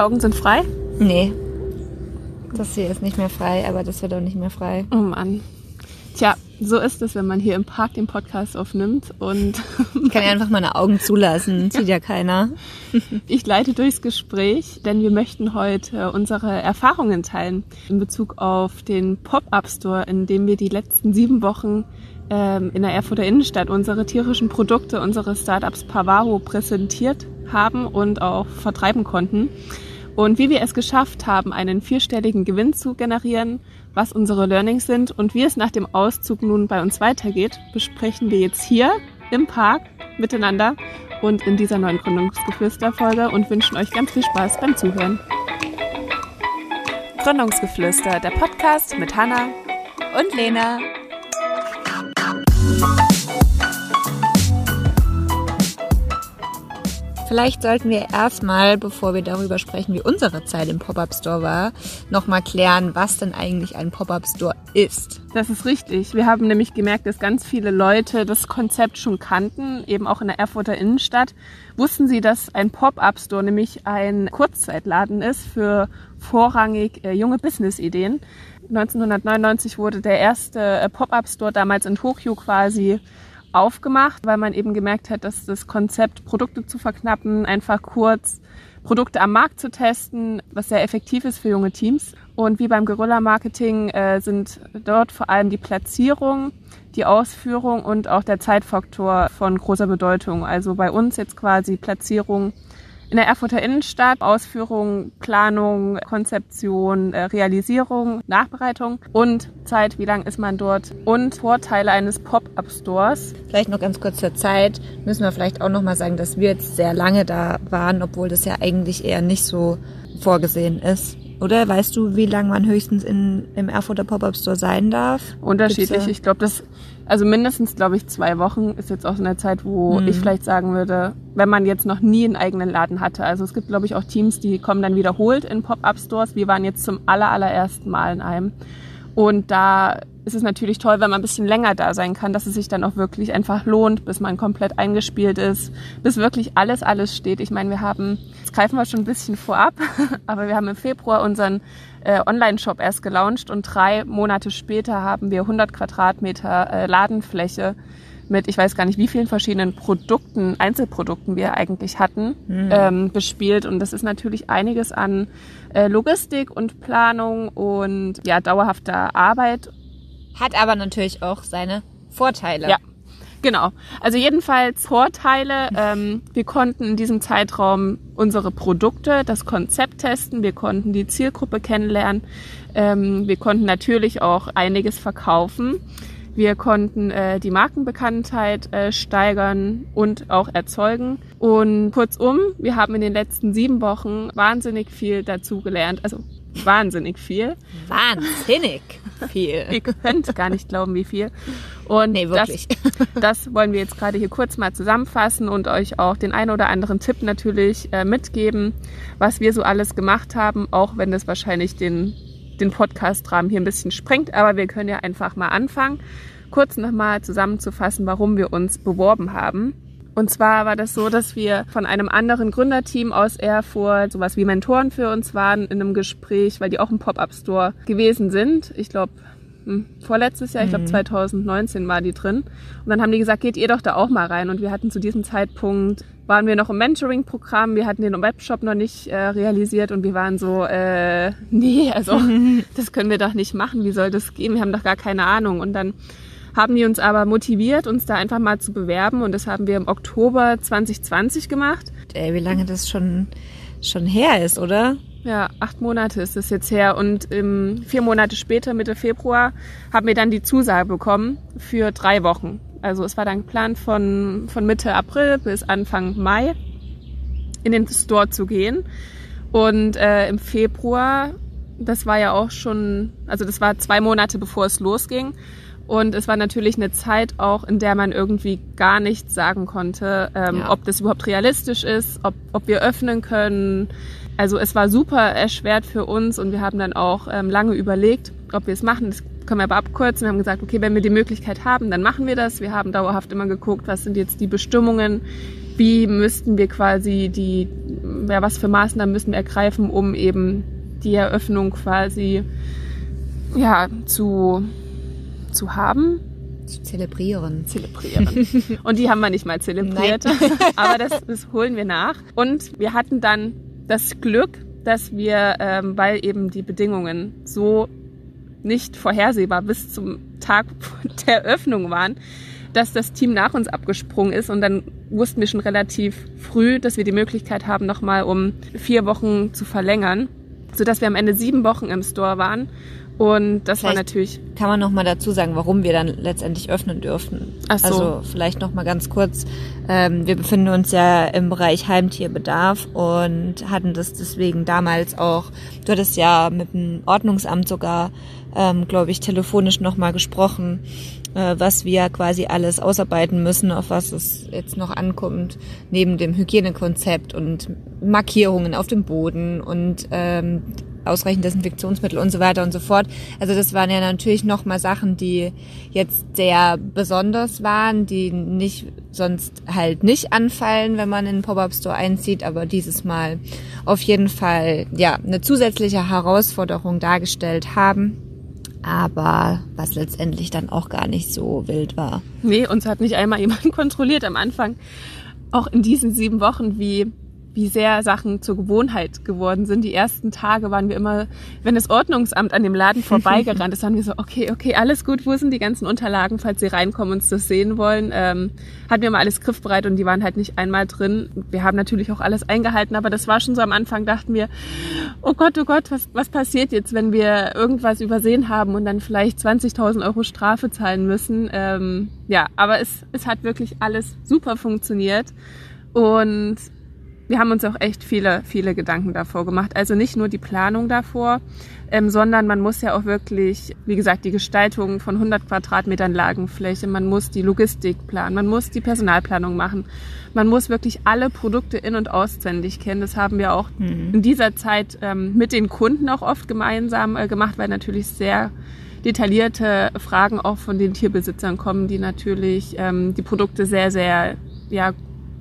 Augen sind frei? Nee. Das hier ist nicht mehr frei, aber das wird auch nicht mehr frei. Oh Mann. Tja, so ist es, wenn man hier im Park den Podcast aufnimmt und Ich kann ja einfach meine Augen zulassen, sieht ja keiner. ich leite durchs Gespräch, denn wir möchten heute unsere Erfahrungen teilen in Bezug auf den Pop-Up Store, in dem wir die letzten sieben Wochen ähm, in der Erfurter Innenstadt unsere tierischen Produkte, unsere Startups Pavaro präsentiert haben und auch vertreiben konnten. Und wie wir es geschafft haben, einen vierstelligen Gewinn zu generieren, was unsere Learnings sind und wie es nach dem Auszug nun bei uns weitergeht, besprechen wir jetzt hier im Park miteinander und in dieser neuen Gründungsgeflüster-Folge und wünschen euch ganz viel Spaß beim Zuhören. Gründungsgeflüster, der Podcast mit Hanna Und Lena. Vielleicht sollten wir erstmal, bevor wir darüber sprechen, wie unsere Zeit im Pop-Up Store war, nochmal klären, was denn eigentlich ein Pop-Up Store ist. Das ist richtig. Wir haben nämlich gemerkt, dass ganz viele Leute das Konzept schon kannten, eben auch in der Erfurter Innenstadt. Wussten Sie, dass ein Pop-Up-Store nämlich ein Kurzzeitladen ist für vorrangig äh, junge Business-Ideen? 1999 wurde der erste äh, Pop-Up-Store damals in Tokio quasi aufgemacht, weil man eben gemerkt hat, dass das Konzept, Produkte zu verknappen, einfach kurz Produkte am Markt zu testen, was sehr effektiv ist für junge Teams. Und wie beim Guerilla-Marketing äh, sind dort vor allem die Platzierung, die Ausführung und auch der Zeitfaktor von großer Bedeutung. Also bei uns jetzt quasi Platzierung in der Erfurter Innenstadt, Ausführung, Planung, Konzeption, äh, Realisierung, Nachbereitung und Zeit, wie lang ist man dort und Vorteile eines Pop-up-Stores. Vielleicht noch ganz kurz zur Zeit müssen wir vielleicht auch nochmal sagen, dass wir jetzt sehr lange da waren, obwohl das ja eigentlich eher nicht so vorgesehen ist. Oder weißt du, wie lange man höchstens in, im Erfurter Pop-Up Store sein darf? Unterschiedlich. Da- Ich glaube, das, also mindestens, glaube ich, zwei Wochen ist jetzt auch so eine Zeit, wo Mhm. ich vielleicht sagen würde, wenn man jetzt noch nie einen eigenen Laden hatte. Also es gibt, glaube ich, auch Teams, die kommen dann wiederholt in Pop-Up-Stores. Wir waren jetzt zum aller, allerersten Mal in einem. Und da ist es natürlich toll, wenn man ein bisschen länger da sein kann, dass es sich dann auch wirklich einfach lohnt, bis man komplett eingespielt ist, bis wirklich alles, alles steht. Ich meine, wir haben, jetzt greifen wir schon ein bisschen vorab, aber wir haben im Februar unseren äh, Online-Shop erst gelauncht und drei Monate später haben wir 100 Quadratmeter äh, Ladenfläche mit, ich weiß gar nicht, wie vielen verschiedenen Produkten, Einzelprodukten wir eigentlich hatten, ähm, bespielt. Und das ist natürlich einiges an äh, Logistik und Planung und ja, dauerhafter Arbeit Hat aber natürlich auch seine Vorteile. Ja. Genau. Also jedenfalls Vorteile. Ähm, wir konnten in diesem Zeitraum unsere Produkte, das Konzept testen. Wir konnten die Zielgruppe kennenlernen. Ähm, wir konnten natürlich auch einiges verkaufen. Wir konnten äh, die Markenbekanntheit äh, steigern und auch erzeugen. Und kurzum, wir haben in den letzten sieben Wochen wahnsinnig viel dazugelernt. Also wahnsinnig viel. Wahnsinnig viel. Ihr könnt gar nicht glauben, wie viel. Und Nee, wirklich. Das, das wollen wir jetzt gerade hier kurz mal zusammenfassen und euch auch den einen oder anderen Tipp natürlich äh, mitgeben, was wir so alles gemacht haben, auch wenn das wahrscheinlich den, den Podcast-Rahmen hier ein bisschen sprengt. Aber wir können ja einfach mal anfangen, kurz nochmal zusammenzufassen, warum wir uns beworben haben. Und zwar war das so, dass wir von einem anderen Gründerteam aus Erfurt sowas wie Mentoren für uns waren in einem Gespräch, weil die auch im Pop-Up-Store gewesen sind. Ich glaube, vorletztes Jahr, ich glaube 2019 war die drin. Und dann haben die gesagt, geht ihr doch da auch mal rein. Und wir hatten zu diesem Zeitpunkt, waren wir noch im Mentoring-Programm, wir hatten den Webshop noch nicht äh, realisiert und wir waren so, äh, nee, also das können wir doch nicht machen, wie soll das gehen? Wir haben doch gar keine Ahnung. Und dann haben die uns aber motiviert, uns da einfach mal zu bewerben und das haben wir im Oktober 2020 gemacht. Ey, wie lange das schon, schon her ist, oder? Ja, acht Monate ist es jetzt her und ähm, vier Monate später, Mitte Februar, haben wir dann die Zusage bekommen für drei Wochen. Also es war dann geplant von, von Mitte April bis Anfang Mai in den Store zu gehen. Und äh, im Februar, das war ja auch schon, also das war zwei Monate bevor es losging. Und es war natürlich eine Zeit auch, in der man irgendwie gar nichts sagen konnte, ähm, Ja. ob das überhaupt realistisch ist, ob, ob wir öffnen können. Also es war super erschwert für uns und wir haben dann auch ähm, lange überlegt, ob wir es machen. Das können wir aber abkürzen. Wir haben gesagt, okay, wenn wir die Möglichkeit haben, dann machen wir das. Wir haben dauerhaft immer geguckt, was sind jetzt die Bestimmungen, wie müssten wir quasi die, ja, was für Maßnahmen müssen wir ergreifen, um eben die Eröffnung quasi ja, zu, zu haben. Zu zelebrieren. Zelebrieren. Und die haben wir nicht mal zelebriert. Aber das, das holen wir nach. Und wir hatten dann das Glück, dass wir, ähm, weil eben die Bedingungen so nicht vorhersehbar bis zum Tag der Eröffnung waren, dass das Team nach uns abgesprungen ist und dann wussten wir schon relativ früh, dass wir die Möglichkeit haben, nochmal um vier Wochen zu verlängern, sodass wir am Ende sieben Wochen im Store waren und das vielleicht war natürlich. Kann man noch mal dazu sagen, warum wir dann letztendlich öffnen dürfen? Ach so. Also vielleicht noch mal ganz kurz. Ähm, wir befinden uns ja im Bereich Heimtierbedarf und hatten das deswegen damals auch. Du hattest ja mit dem Ordnungsamt sogar, ähm, glaube ich, telefonisch noch mal gesprochen, äh, was wir quasi alles ausarbeiten müssen, auf was es jetzt noch ankommt, neben dem Hygienekonzept und Markierungen auf dem Boden und ähm, ausreichend Desinfektionsmittel und so weiter und so fort. Also das waren ja natürlich nochmal Sachen, die jetzt sehr besonders waren, die nicht sonst halt nicht anfallen, wenn man in den Pop-up Store einzieht, aber dieses Mal auf jeden Fall ja eine zusätzliche Herausforderung dargestellt haben. Aber was letztendlich dann auch gar nicht so wild war. Nee, uns hat nicht einmal jemand kontrolliert am Anfang. Auch in diesen sieben Wochen, wie wie sehr Sachen zur Gewohnheit geworden sind. Die ersten Tage waren wir immer, wenn das Ordnungsamt an dem Laden vorbeigerannt ist, waren wir so, okay, okay, alles gut, wo sind die ganzen Unterlagen, falls sie reinkommen und uns das sehen wollen. Ähm, hatten wir mal alles griffbereit und die waren halt nicht einmal drin. Wir haben natürlich auch alles eingehalten, aber das war schon so am Anfang, dachten wir, oh Gott, oh Gott, was, was passiert jetzt, wenn wir irgendwas übersehen haben und dann vielleicht 20.000 Euro Strafe zahlen müssen. Ähm, ja, aber es, es hat wirklich alles super funktioniert. Und wir haben uns auch echt viele, viele Gedanken davor gemacht. Also nicht nur die Planung davor, ähm, sondern man muss ja auch wirklich, wie gesagt, die Gestaltung von 100 Quadratmetern Lagenfläche, man muss die Logistik planen, man muss die Personalplanung machen, man muss wirklich alle Produkte in- und auswendig kennen. Das haben wir auch mhm. in dieser Zeit ähm, mit den Kunden auch oft gemeinsam äh, gemacht, weil natürlich sehr detaillierte Fragen auch von den Tierbesitzern kommen, die natürlich ähm, die Produkte sehr, sehr ja,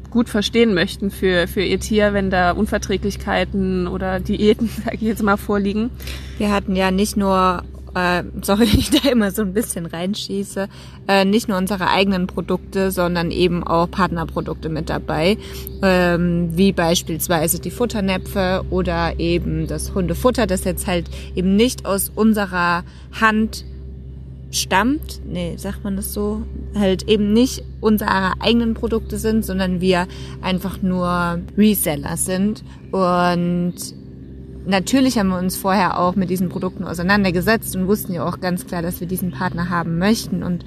gut verstehen möchten für, für ihr Tier, wenn da Unverträglichkeiten oder Diäten, sage ich jetzt mal, vorliegen. Wir hatten ja nicht nur äh, sorry, ich da immer so ein bisschen reinschieße, äh, nicht nur unsere eigenen Produkte, sondern eben auch Partnerprodukte mit dabei, ähm, wie beispielsweise die Futternäpfe oder eben das Hundefutter, das jetzt halt eben nicht aus unserer Hand stammt, nee, sagt man das so, halt eben nicht unsere eigenen Produkte sind, sondern wir einfach nur Reseller sind. Und natürlich haben wir uns vorher auch mit diesen Produkten auseinandergesetzt und wussten ja auch ganz klar, dass wir diesen Partner haben möchten. Und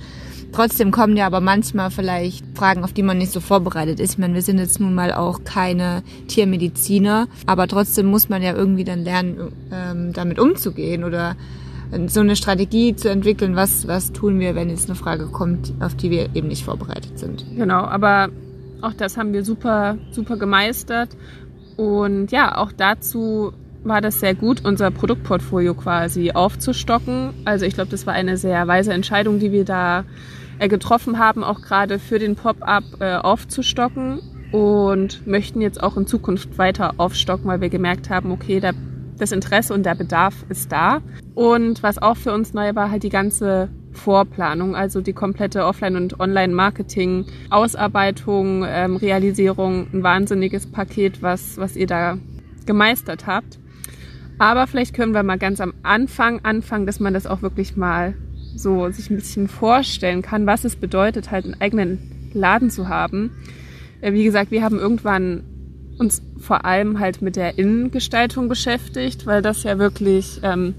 trotzdem kommen ja aber manchmal vielleicht Fragen, auf die man nicht so vorbereitet ist. Ich meine, wir sind jetzt nun mal auch keine Tiermediziner, aber trotzdem muss man ja irgendwie dann lernen, ähm, damit umzugehen oder so eine Strategie zu entwickeln, was, was tun wir, wenn jetzt eine Frage kommt, auf die wir eben nicht vorbereitet sind. Genau, aber auch das haben wir super, super gemeistert. Und ja, auch dazu war das sehr gut, unser Produktportfolio quasi aufzustocken. Also ich glaube, das war eine sehr weise Entscheidung, die wir da äh, getroffen haben, auch gerade für den Pop-up äh, aufzustocken und möchten jetzt auch in Zukunft weiter aufstocken, weil wir gemerkt haben, okay, da das Interesse und der Bedarf ist da. Und was auch für uns neu war, halt die ganze Vorplanung, also die komplette Offline- und Online-Marketing, Ausarbeitung, ähm, Realisierung, ein wahnsinniges Paket, was, was ihr da gemeistert habt. Aber vielleicht können wir mal ganz am Anfang anfangen, dass man das auch wirklich mal so sich ein bisschen vorstellen kann, was es bedeutet, halt einen eigenen Laden zu haben. Äh, wie gesagt, wir haben irgendwann uns vor allem halt mit der Innengestaltung beschäftigt, weil das ja wirklich ähm,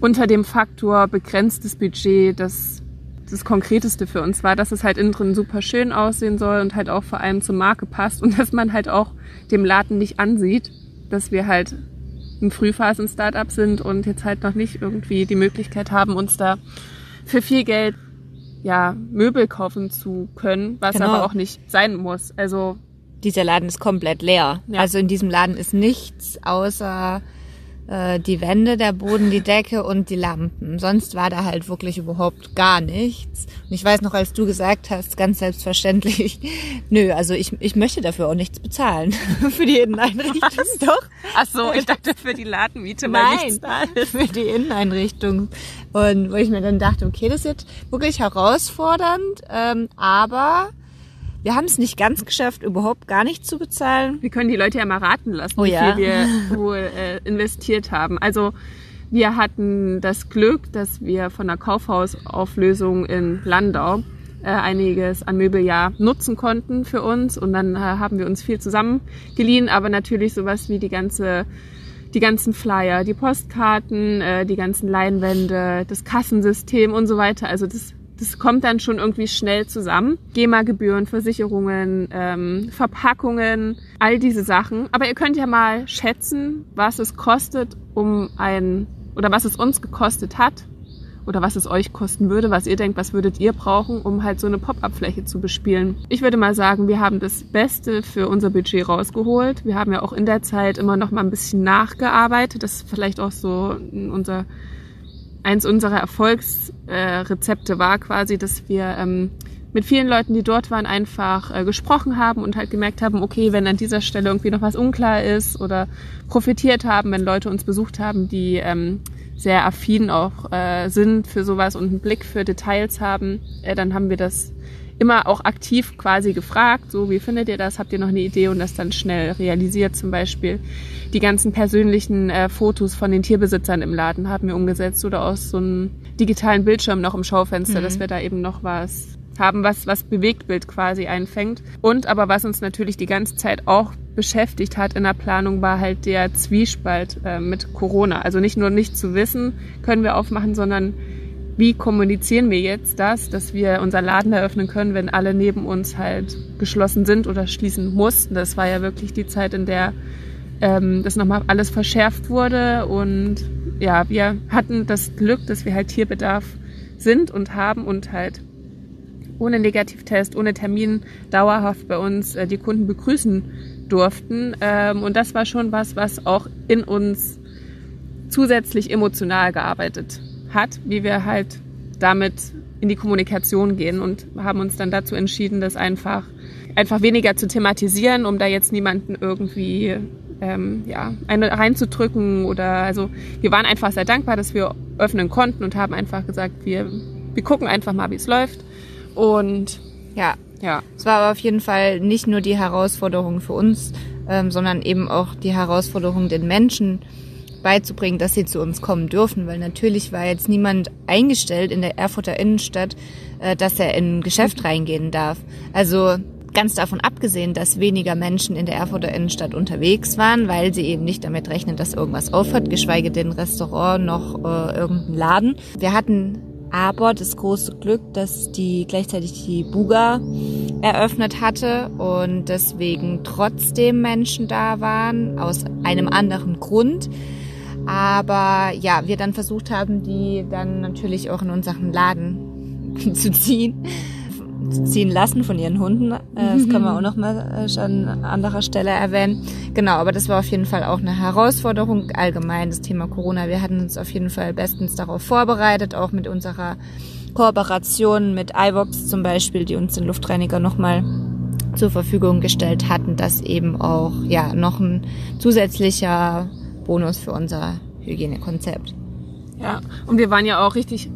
unter dem Faktor begrenztes Budget das, das Konkreteste für uns war, dass es halt innen drin super schön aussehen soll und halt auch vor allem zur Marke passt und dass man halt auch dem Laden nicht ansieht, dass wir halt ein Frühphasen-Startup sind und jetzt halt noch nicht irgendwie die Möglichkeit haben, uns da für viel Geld ja, Möbel kaufen zu können, was genau. aber auch nicht sein muss. Also dieser Laden ist komplett leer. Ja. Also in diesem Laden ist nichts außer äh, die Wände, der Boden, die Decke und die Lampen. Sonst war da halt wirklich überhaupt gar nichts. Und ich weiß noch, als du gesagt hast, ganz selbstverständlich, nö, also ich, ich möchte dafür auch nichts bezahlen. für die Inneneinrichtung. Was? Doch. Ach so, ich dachte für die Ladenmiete, Nein, nichts ist. für die Inneneinrichtung. Und wo ich mir dann dachte, okay, das ist jetzt wirklich herausfordernd, ähm, aber wir haben es nicht ganz geschafft, überhaupt gar nicht zu bezahlen. Wir können die Leute ja mal raten lassen, Oh wie ja. viel wir wohl äh, investiert haben. Also wir hatten das Glück, dass wir von der Kaufhausauflösung in Landau äh, einiges an Möbeljahr nutzen konnten für uns und dann äh, haben wir uns viel zusammengeliehen, aber natürlich sowas wie die ganze die ganzen Flyer, die Postkarten, äh, die ganzen Leinwände, das Kassensystem und so weiter. Also das, das kommt dann schon irgendwie schnell zusammen. GEMA-Gebühren, Versicherungen, ähm, Verpackungen, all diese Sachen. Aber ihr könnt ja mal schätzen, was es kostet, um ein oder was es uns gekostet hat oder was es euch kosten würde, was ihr denkt, was würdet ihr brauchen, um halt so eine Pop-up-Fläche zu bespielen. Ich würde mal sagen, wir haben das Beste für unser Budget rausgeholt. Wir haben ja auch in der Zeit immer noch mal ein bisschen nachgearbeitet. Das ist vielleicht auch so unser eins unserer Erfolgsrezepte äh, war quasi, dass wir ähm, mit vielen Leuten, die dort waren, einfach äh, gesprochen haben und halt gemerkt haben, okay, wenn an dieser Stelle irgendwie noch was unklar ist oder profitiert haben, wenn Leute uns besucht haben, die ähm, sehr affin auch äh, sind für sowas und einen Blick für Details haben, äh, dann haben wir das immer auch aktiv quasi gefragt, so wie findet ihr das, habt ihr noch eine Idee und das dann schnell realisiert. Zum Beispiel die ganzen persönlichen äh, Fotos von den Tierbesitzern im Laden haben wir umgesetzt oder aus so einem digitalen Bildschirm noch im Schaufenster, Mhm. dass wir da eben noch was haben, was, was Bewegtbild quasi einfängt. Und aber was uns natürlich die ganze Zeit auch beschäftigt hat in der Planung, war halt der Zwiespalt äh, mit Corona. Also nicht nur nicht zu wissen, können wir aufmachen, sondern wie kommunizieren wir jetzt das, dass wir unser Laden eröffnen können, wenn alle neben uns halt geschlossen sind oder schließen mussten. Das war ja wirklich die Zeit, in der ähm, das nochmal alles verschärft wurde. Und ja, wir hatten das Glück, dass wir halt Tierbedarf sind und haben und halt ohne Negativtest, ohne Termin dauerhaft bei uns äh, die Kunden begrüßen durften. Ähm, und das war schon was, was auch in uns zusätzlich emotional gearbeitet hat, wie wir halt damit in die Kommunikation gehen und haben uns dann dazu entschieden, das einfach einfach weniger zu thematisieren, um da jetzt niemanden irgendwie ähm, ja, eine reinzudrücken oder also wir waren einfach sehr dankbar, dass wir öffnen konnten und haben einfach gesagt, wir, wir gucken einfach mal, wie es läuft. Und Ja, ja, es war aber auf jeden Fall nicht nur die Herausforderung für uns, ähm, sondern eben auch die Herausforderung den Menschen beizubringen, dass sie zu uns kommen dürfen, weil natürlich war jetzt niemand eingestellt in der Erfurter Innenstadt, äh, dass er in ein Geschäft reingehen darf. Also ganz davon abgesehen, dass weniger Menschen in der Erfurter Innenstadt unterwegs waren, weil sie eben nicht damit rechnen, dass irgendwas aufhört, geschweige denn Restaurant noch äh, irgendein Laden. Wir hatten aber das große Glück, dass die gleichzeitig die Buga eröffnet hatte und deswegen trotzdem Menschen da waren, aus einem anderen Grund. Aber ja, wir dann versucht haben, die dann natürlich auch in unseren Laden zu ziehen, zu ziehen lassen von ihren Hunden. Äh, Das können wir auch noch mal äh, an anderer Stelle erwähnen. Genau, aber das war auf jeden Fall auch eine Herausforderung allgemein, das Thema Corona. Wir hatten uns auf jeden Fall bestens darauf vorbereitet, auch mit unserer Kooperation mit iVox zum Beispiel, die uns den Luftreiniger nochmal zur Verfügung gestellt hatten, dass eben auch ja noch ein zusätzlicher Bonus für unser Hygienekonzept. Ja, und wir waren ja auch richtig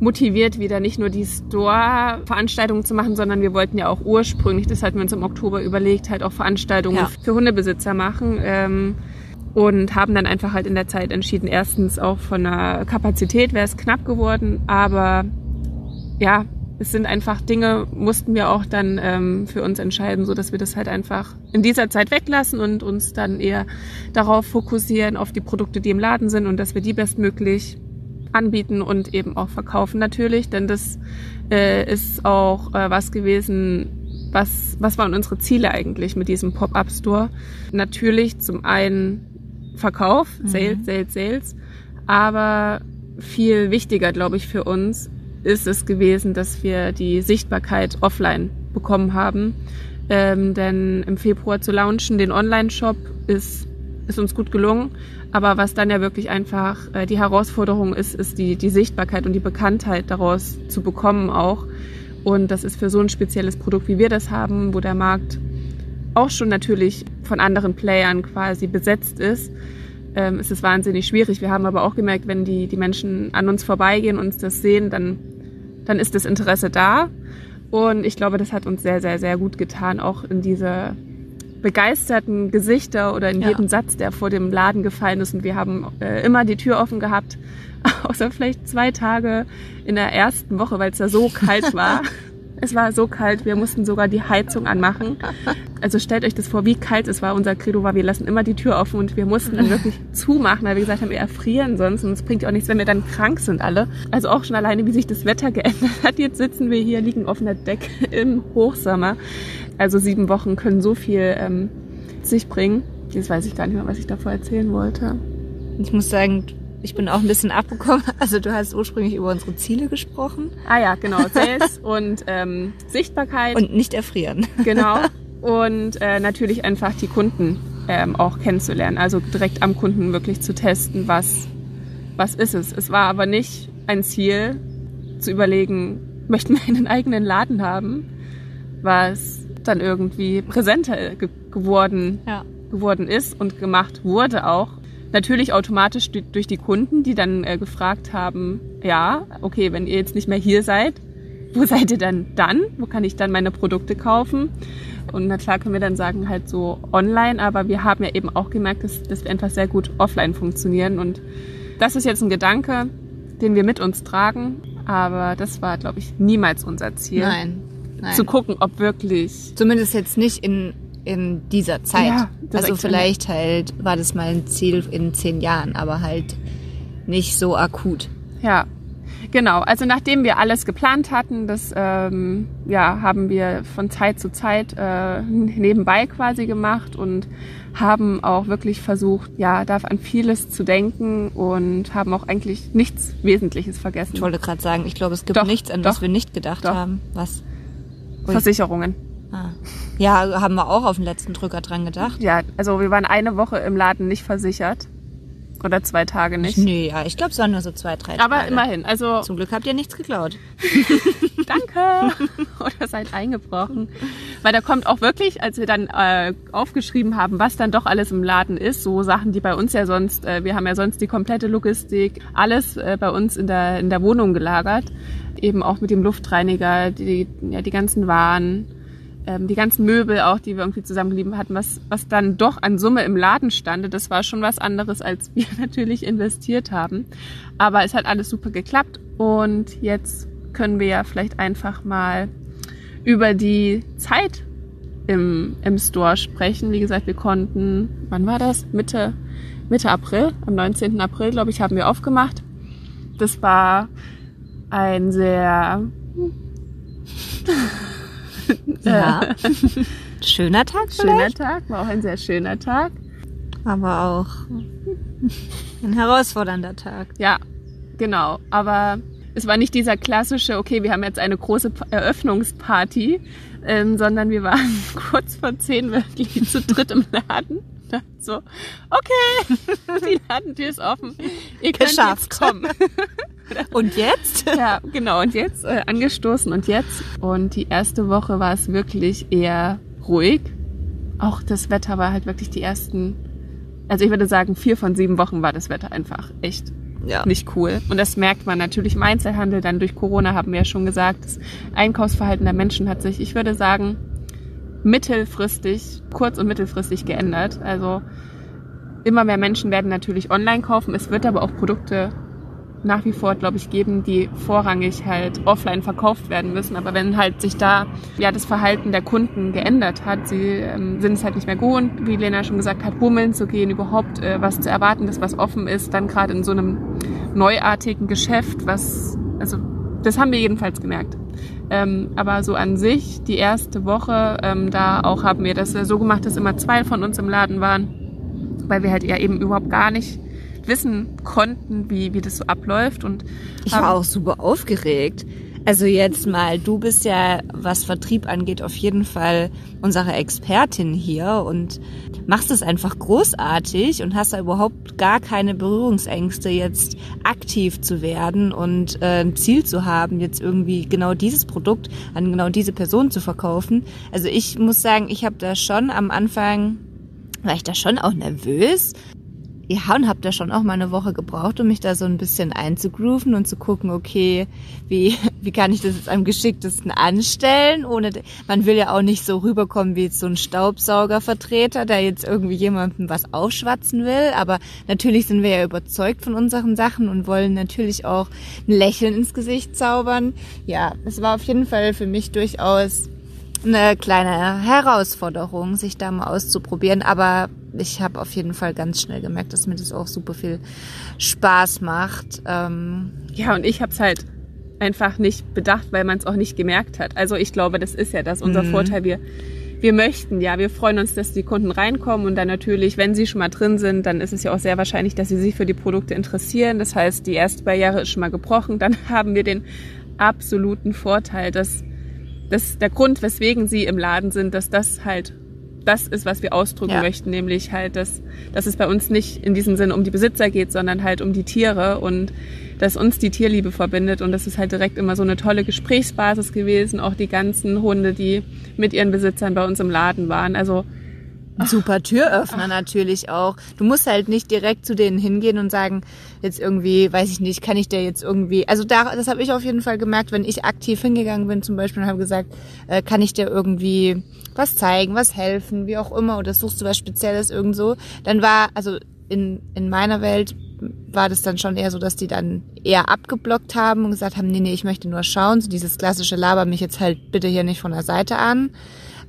motiviert, wieder nicht nur die Store-Veranstaltungen zu machen, sondern wir wollten ja auch ursprünglich, das hatten wir uns im Oktober überlegt, halt auch Veranstaltungen Ja. für Hundebesitzer machen. Ähm, und haben dann einfach halt in der Zeit entschieden, erstens auch von der Kapazität wäre es knapp geworden, aber ja, es sind einfach Dinge, mussten wir auch dann ähm, für uns entscheiden, so dass wir das halt einfach in dieser Zeit weglassen und uns dann eher darauf fokussieren, auf die Produkte, die im Laden sind und dass wir die bestmöglich anbieten und eben auch verkaufen natürlich, denn das äh, ist auch äh, was gewesen, was, was waren unsere Ziele eigentlich mit diesem Pop-up-Store? Natürlich zum einen Verkauf, Sales, Sales, Sales, aber viel wichtiger, glaube ich, für uns ist es gewesen, dass wir die Sichtbarkeit offline bekommen haben. Ähm, denn im Februar zu launchen, den Online-Shop, ist ist uns gut gelungen. Aber was dann ja wirklich einfach äh, die Herausforderung ist, ist die, die Sichtbarkeit und die Bekanntheit daraus zu bekommen auch. Und das ist für so ein spezielles Produkt, wie wir das haben, wo der Markt auch schon natürlich von anderen Playern quasi besetzt ist, ähm, ist es wahnsinnig schwierig. Wir haben aber auch gemerkt, wenn die, die Menschen an uns vorbeigehen und uns das sehen, dann, dann ist das Interesse da. Und ich glaube, das hat uns sehr, sehr, sehr gut getan, auch in diese begeisterten Gesichter oder in Ja. jedem Satz, der vor dem Laden gefallen ist. Und wir haben äh, immer die Tür offen gehabt, außer vielleicht zwei Tage in der ersten Woche, weil es da so kalt war. Es war so kalt, wir mussten sogar die Heizung anmachen. Also stellt euch das vor, wie kalt es war. Unser Credo war, wir lassen immer die Tür offen und wir mussten dann wirklich zumachen, weil wir gesagt haben, wir erfrieren sonst und es bringt ja auch nichts, wenn wir dann krank sind alle. Also auch schon alleine, wie sich das Wetter geändert hat. Jetzt sitzen wir hier, liegen auf einer Decke im Hochsommer. Also sieben Wochen können so viel ähm, sich bringen. Jetzt weiß ich gar nicht mehr, was ich davor erzählen wollte. Ich muss sagen, ich bin auch ein bisschen abgekommen. Also du hast ursprünglich über unsere Ziele gesprochen Ah ja, genau, Sales und ähm, Sichtbarkeit. und nicht erfrieren. Genau. Und äh, natürlich einfach die Kunden ähm, auch kennenzulernen. Also direkt am Kunden wirklich zu testen, was, was ist es. Es war aber nicht ein Ziel, zu überlegen, möchten wir einen eigenen Laden haben, was dann irgendwie präsenter ge geworden, Ja. geworden ist und gemacht wurde auch. Natürlich automatisch du- durch die Kunden, die dann äh, gefragt haben, ja, okay, wenn ihr jetzt nicht mehr hier seid, wo seid ihr dann dann? Wo kann ich dann meine Produkte kaufen? Und na klar können wir dann sagen, halt so online, aber wir haben ja eben auch gemerkt, dass, dass wir einfach sehr gut offline funktionieren. Und das ist jetzt ein Gedanke, den wir mit uns tragen, aber das war, glaube ich, niemals unser Ziel. Nein. Nein. Zu gucken, ob wirklich Zumindest jetzt nicht in, in dieser Zeit. Ja, also vielleicht halt war das mal ein Ziel in zehn Jahren, aber halt nicht so akut. Ja, genau. Also nachdem wir alles geplant hatten, das ähm, ja, haben wir von Zeit zu Zeit äh, nebenbei quasi gemacht und haben auch wirklich versucht, ja, da an vieles zu denken und haben auch eigentlich nichts Wesentliches vergessen. Ich wollte gerade sagen, ich glaube, es gibt Doch, nichts, an doch, was wir nicht gedacht doch. haben. Was? Ui. Versicherungen. Ah. Ja, haben wir auch auf den letzten Drücker dran gedacht. Ja, also wir waren eine Woche im Laden nicht versichert. Oder zwei Tage nicht. Nee, ja, ich glaube, es waren nur so zwei, drei Aber Tage. immerhin, also Zum Glück habt ihr nichts geklaut. danke oder seid eingebrochen. Weil da kommt auch wirklich, als wir dann äh, aufgeschrieben haben, was dann doch alles im Laden ist, so Sachen, die bei uns ja sonst, äh, wir haben ja sonst die komplette Logistik, alles äh, bei uns in der, in der Wohnung gelagert. Eben auch mit dem Luftreiniger, die, ja, die ganzen Waren, ähm, die ganzen Möbel auch, die wir irgendwie zusammengelieben hatten, was, was dann doch an Summe im Laden stande, das war schon was anderes, als wir natürlich investiert haben. Aber es hat alles super geklappt und jetzt können wir ja vielleicht einfach mal über die Zeit im, im Store sprechen. Wie gesagt, wir konnten, wann war das? Mitte, Mitte April, am 19. April, glaube ich, haben wir aufgemacht. Das war ein sehr Ja. Schöner Tag schöner vielleicht, Tag, war auch ein sehr schöner Tag. aber auch ein herausfordernder Tag. Ja, genau. Aber es war nicht dieser klassische, okay, wir haben jetzt eine große Pa- Eröffnungsparty, ähm, sondern wir waren kurz vor zehn wirklich zu dritt im Laden. So, okay, die Ladentür ist offen. Ihr könnt Geschafft. jetzt kommen. Und jetzt? Ja, genau. Und jetzt äh, angestoßen und jetzt. Und die erste Woche war es wirklich eher ruhig. Auch das Wetter war halt wirklich die ersten, also ich würde sagen, vier von sieben Wochen war das Wetter einfach echt Ja. nicht cool. Und das merkt man natürlich im Einzelhandel. Dann durch Corona haben wir ja schon gesagt, das Einkaufsverhalten der Menschen hat sich, ich würde sagen, mittelfristig, kurz- und mittelfristig geändert. Also immer mehr Menschen werden natürlich online kaufen. Es wird aber auch Produkte nach wie vor, glaube ich, geben, die vorrangig halt offline verkauft werden müssen. Aber wenn halt sich da ja das Verhalten der Kunden geändert hat, sie ähm, sind es halt nicht mehr gewohnt, wie Lena schon gesagt hat, bummeln zu gehen, überhaupt äh, was zu erwarten, das was offen ist, dann gerade in so einem neuartigen Geschäft, was also das haben wir jedenfalls gemerkt. Ähm, aber so an sich, die erste Woche, ähm, da auch haben wir das äh, so gemacht, dass immer zwei von uns im Laden waren, weil wir halt ja eben überhaupt gar nicht wissen konnten, wie, wie das so abläuft. Und Ich war auch super aufgeregt. Also jetzt mal, du bist ja, was Vertrieb angeht, auf jeden Fall unsere Expertin hier und machst es einfach großartig und hast da überhaupt gar keine Berührungsängste, jetzt aktiv zu werden und äh, ein Ziel zu haben, jetzt irgendwie genau dieses Produkt an genau diese Person zu verkaufen. Also ich muss sagen, ich habe da schon am Anfang, war ich da schon auch nervös, ja, und habe da schon auch mal eine Woche gebraucht, um mich da so ein bisschen einzugrooven und zu gucken, okay, wie, wie kann ich das jetzt am geschicktesten anstellen, ohne, man will ja auch nicht so rüberkommen wie so ein Staubsaugervertreter, der jetzt irgendwie jemandem was aufschwatzen will, aber natürlich sind wir ja überzeugt von unseren Sachen und wollen natürlich auch ein Lächeln ins Gesicht zaubern. Ja, es war auf jeden Fall für mich durchaus eine kleine Herausforderung, sich da mal auszuprobieren, aber ich habe auf jeden Fall ganz schnell gemerkt, dass mir das auch super viel Spaß macht. Ähm ja, und ich habe es halt einfach nicht bedacht, weil man es auch nicht gemerkt hat. Also ich glaube, das ist ja das unser mhm. Vorteil. Wir wir möchten, ja, wir freuen uns, dass die Kunden reinkommen und dann natürlich, wenn sie schon mal drin sind, dann ist es ja auch sehr wahrscheinlich, dass sie sich für die Produkte interessieren. Das heißt, die erste Barriere ist schon mal gebrochen. Dann haben wir den absoluten Vorteil, dass, dass der Grund, weswegen sie im Laden sind, dass das halt das ist, was wir ausdrücken ja. möchten, nämlich halt, dass, dass es bei uns nicht in diesem Sinne um die Besitzer geht, sondern halt um die Tiere und dass uns die Tierliebe verbindet und das ist halt direkt immer so eine tolle Gesprächsbasis gewesen, auch die ganzen Hunde, die mit ihren Besitzern bei uns im Laden waren. Also super Türöffner natürlich auch. Du musst halt nicht direkt zu denen hingehen und sagen, jetzt irgendwie, weiß ich nicht, kann ich dir jetzt irgendwie, also da, das habe ich auf jeden Fall gemerkt, wenn ich aktiv hingegangen bin zum Beispiel und habe gesagt, äh, kann ich dir irgendwie was zeigen, was helfen, wie auch immer, oder suchst du was Spezielles irgendwo, dann war, also in, in meiner Welt war das dann schon eher so, dass die dann eher abgeblockt haben und gesagt haben, nee, nee, ich möchte nur schauen, so dieses klassische Laber mich jetzt halt bitte hier nicht von der Seite an.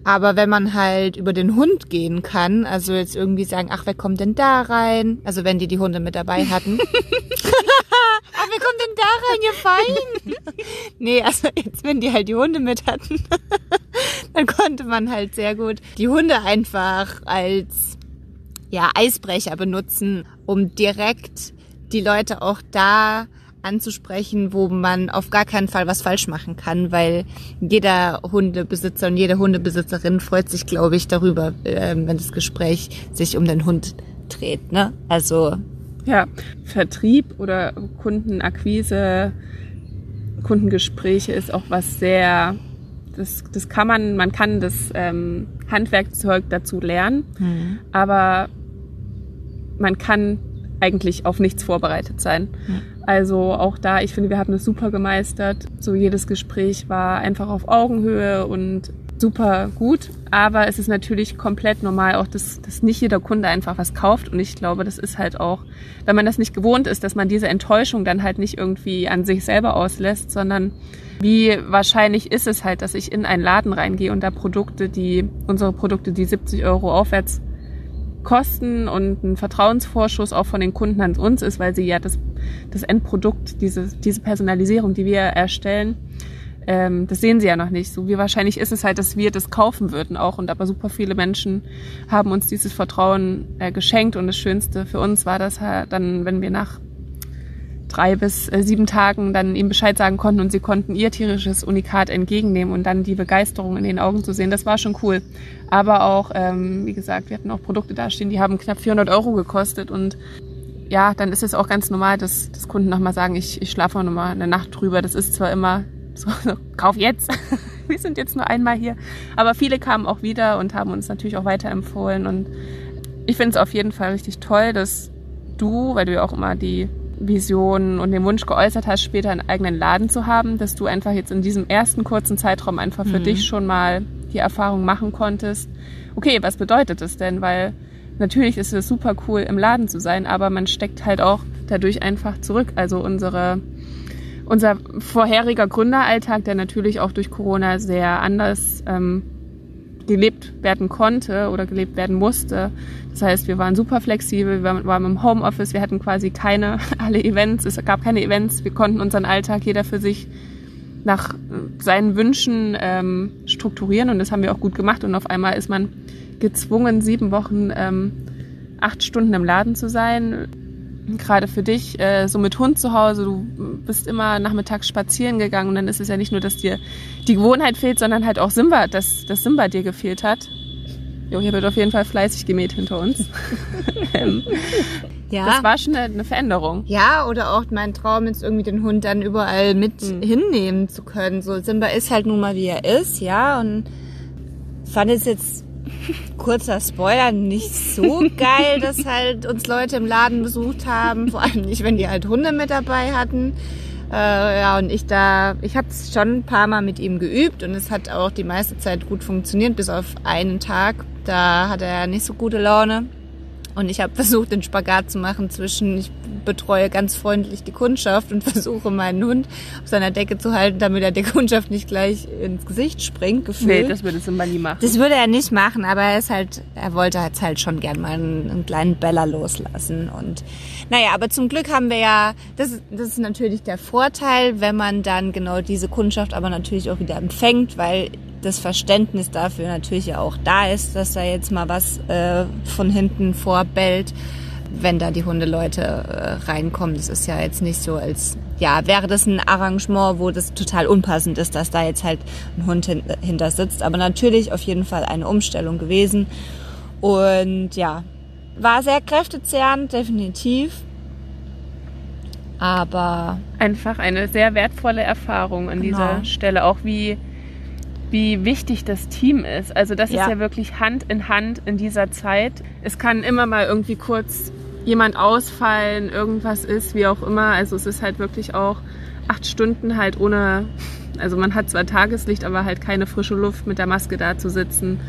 Aber wenn man halt über den Hund gehen kann, also jetzt irgendwie sagen, ach, wer kommt denn da rein? Also wenn die die Hunde mit dabei hatten. ach, wer kommt denn da rein, ihr Fein? nee, also jetzt, wenn die halt die Hunde mit hatten, dann konnte man halt sehr gut die Hunde einfach als ja, Eisbrecher benutzen, um direkt die Leute auch da anzusprechen, wo man auf gar keinen Fall was falsch machen kann, weil jeder Hundebesitzer und jede Hundebesitzerin freut sich, glaube ich, darüber, ähm, wenn das Gespräch sich um den Hund dreht. Ne? Also ja, Vertrieb oder Kundenakquise, Kundengespräche ist auch was sehr, das, das kann man, man kann das ähm, Handwerkzeug dazu lernen, mhm. aber man kann eigentlich auf nichts vorbereitet sein. Mhm. Also auch da, ich finde, wir haben das super gemeistert. So jedes Gespräch war einfach auf Augenhöhe und super gut. Aber es ist natürlich komplett normal auch, dass, dass nicht jeder Kunde einfach was kauft. Und ich glaube, das ist halt auch, wenn man das nicht gewohnt ist, dass man diese Enttäuschung dann halt nicht irgendwie an sich selber auslässt, sondern wie wahrscheinlich ist es halt, dass ich in einen Laden reingehe und da Produkte, die, unsere Produkte, die 70 Euro aufwärts kosten und ein Vertrauensvorschuss auch von den Kunden an uns ist, weil sie ja das, das Endprodukt, diese, diese Personalisierung, die wir erstellen, ähm, das sehen sie ja noch nicht. So wie wahrscheinlich ist es halt, dass wir das kaufen würden auch. Und aber super viele Menschen haben uns dieses Vertrauen äh, geschenkt. Und das Schönste für uns war das halt dann, wenn wir nach drei bis äh, sieben Tagen dann ihm Bescheid sagen konnten und sie konnten ihr tierisches Unikat entgegennehmen und dann die Begeisterung in den Augen zu sehen, das war schon cool. Aber auch, ähm, wie gesagt, wir hatten auch Produkte dastehen, die haben knapp 400 Euro gekostet und ja, dann ist es auch ganz normal, dass, dass Kunden nochmal sagen, ich, ich schlafe nochmal eine Nacht drüber. Das ist zwar immer so, so kauf jetzt. wir sind jetzt nur einmal hier. Aber viele kamen auch wieder und haben uns natürlich auch weiterempfohlen. Und ich finde es auf jeden Fall richtig toll, dass du, weil du ja auch immer die Vision und den Wunsch geäußert hast, später einen eigenen Laden zu haben, dass du einfach jetzt in diesem ersten kurzen Zeitraum einfach für mhm. dich schon mal die Erfahrung machen konntest. Okay, was bedeutet das denn? Weil natürlich ist es super cool, im Laden zu sein, aber man steckt halt auch dadurch einfach zurück. Also unsere, unser vorheriger Gründeralltag, der natürlich auch durch Corona sehr anders ähm, gelebt werden konnte oder gelebt werden musste. Das heißt, wir waren super flexibel, wir waren im Homeoffice, wir hatten quasi keine, alle Events, es gab keine Events, wir konnten unseren Alltag jeder für sich nach seinen Wünschen ähm, strukturieren und das haben wir auch gut gemacht und auf einmal ist man gezwungen, sieben Wochen, ähm, acht Stunden im Laden zu sein. Gerade für dich, äh, so mit Hund zu Hause, du bist immer nachmittags spazieren gegangen und dann ist es ja nicht nur, dass dir die Gewohnheit fehlt, sondern halt auch Simba, dass, dass Simba dir gefehlt hat. Jo, hier wird auf jeden Fall fleißig gemäht hinter uns. Ähm, Ja. Das war schon eine, eine Veränderung. Ja, oder auch mein Traum ist irgendwie den Hund dann überall mit Mhm. hinnehmen zu können. So Simba ist halt nun mal wie er ist, ja, und fand es jetzt kurzer Spoiler nicht so geil, dass halt uns Leute im Laden besucht haben, vor allem nicht, wenn die halt Hunde mit dabei hatten. Äh, ja, und ich da, ich habe es schon ein paar Mal mit ihm geübt und es hat auch die meiste Zeit gut funktioniert, bis auf einen Tag. Da hatte er nicht so gute Laune. Und ich habe versucht, den Spagat zu machen zwischen, ich betreue ganz freundlich die Kundschaft und versuche meinen Hund auf seiner Decke zu halten, damit er der Kundschaft nicht gleich ins Gesicht springt, Nee, gefühlt. das würde Simba nie machen. Das würde er nicht machen, aber er ist halt, er wollte jetzt halt schon gern mal einen, einen kleinen Bella loslassen. Und naja, aber zum Glück haben wir ja, das, das ist natürlich der Vorteil, wenn man dann genau diese Kundschaft aber natürlich auch wieder empfängt, weil das Verständnis dafür natürlich ja auch da ist, dass da jetzt mal was äh, von hinten vorbellt, wenn da die Hundeleute äh, reinkommen. Das ist ja jetzt nicht so als, ja, wäre das ein Arrangement, wo das total unpassend ist, dass da jetzt halt ein Hund hin, hinter sitzt. Aber natürlich auf jeden Fall eine Umstellung gewesen. Und ja, war sehr kräftezehrend, definitiv. Aber Einfach eine sehr wertvolle Erfahrung an Genau. dieser Stelle. Auch wie, wie wichtig das Team ist. Also das Ja. ist ja wirklich Hand in Hand in dieser Zeit. Es kann immer mal irgendwie kurz jemand ausfallen, irgendwas ist, wie auch immer. Also es ist halt wirklich auch acht Stunden halt ohne, also man hat zwar Tageslicht, aber halt keine frische Luft mit der Maske da zu sitzen.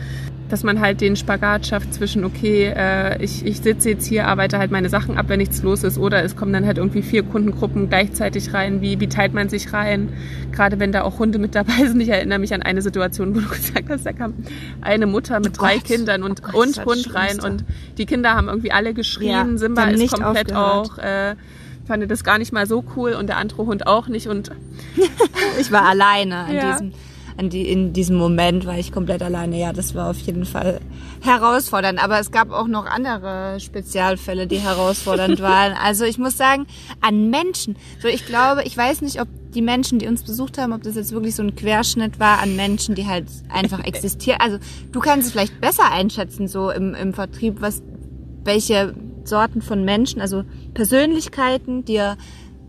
Dass man halt den Spagat schafft zwischen, okay, äh, ich, ich sitze jetzt hier, arbeite halt meine Sachen ab, wenn nichts los ist, oder es kommen dann halt irgendwie vier Kundengruppen gleichzeitig rein. Wie, wie teilt man sich rein? Gerade wenn da auch Hunde mit dabei sind. Ich erinnere mich an eine Situation, wo du gesagt hast, da kam eine Mutter mit Oh drei Gott. Kindern und, Oh Gott, und Hund rein und die Kinder haben irgendwie alle geschrien. Ja, Simba ist komplett aufgehört. auch, äh, fand das gar nicht mal so cool und der andere Hund auch nicht und ich war alleine an Ja. diesem, an die, in diesem Moment war ich komplett alleine. Ja, das war auf jeden Fall herausfordernd. Aber es gab auch noch andere Spezialfälle, die herausfordernd waren. Also ich muss sagen, an Menschen. So, ich glaube, ich weiß nicht, ob die Menschen, die uns besucht haben, ob das jetzt wirklich so ein Querschnitt war an Menschen, die halt einfach existieren. Also du kannst es vielleicht besser einschätzen, so im, im Vertrieb, was, welche Sorten von Menschen, also Persönlichkeiten dir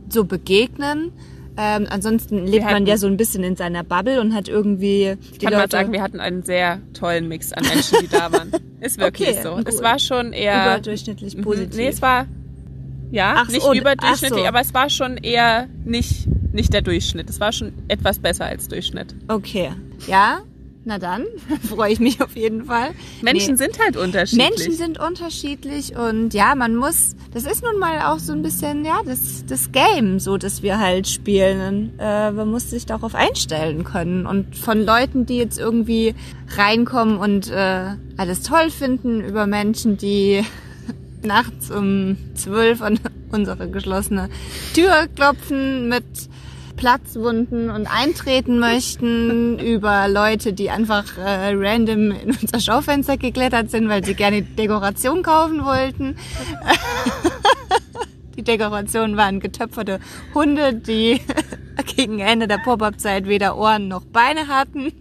so begegnen. Ähm, ansonsten lebt man hatten- ja so ein bisschen in seiner Bubble und hat irgendwie ich kann mal Leute sagen, wir hatten einen sehr tollen Mix an Menschen, die da waren. Ist wirklich Okay, so. gut. Es war schon eher überdurchschnittlich Mhm. positiv. Nee, es war ja Ach so, nicht und- überdurchschnittlich, so. aber es war schon eher nicht nicht der Durchschnitt. Es war schon etwas besser als Durchschnitt. okay. Ja, na dann freue ich mich auf jeden Fall. Menschen Nee. sind halt unterschiedlich. Menschen sind unterschiedlich und ja, man muss, das ist nun mal auch so ein bisschen, ja, das, das Game, so dass wir halt spielen. Und, äh, man muss sich darauf einstellen können. Und von Leuten, die jetzt irgendwie reinkommen und äh, alles toll finden, über Menschen, die nachts um zwölf an unsere geschlossene Tür klopfen mit Platzwunden und eintreten möchten, über Leute, die einfach äh, random in unser Schaufenster geklettert sind, weil sie gerne Dekoration kaufen wollten. Die Dekoration waren getöpferte Hunde, die gegen Ende der Pop-Up-Zeit weder Ohren noch Beine hatten.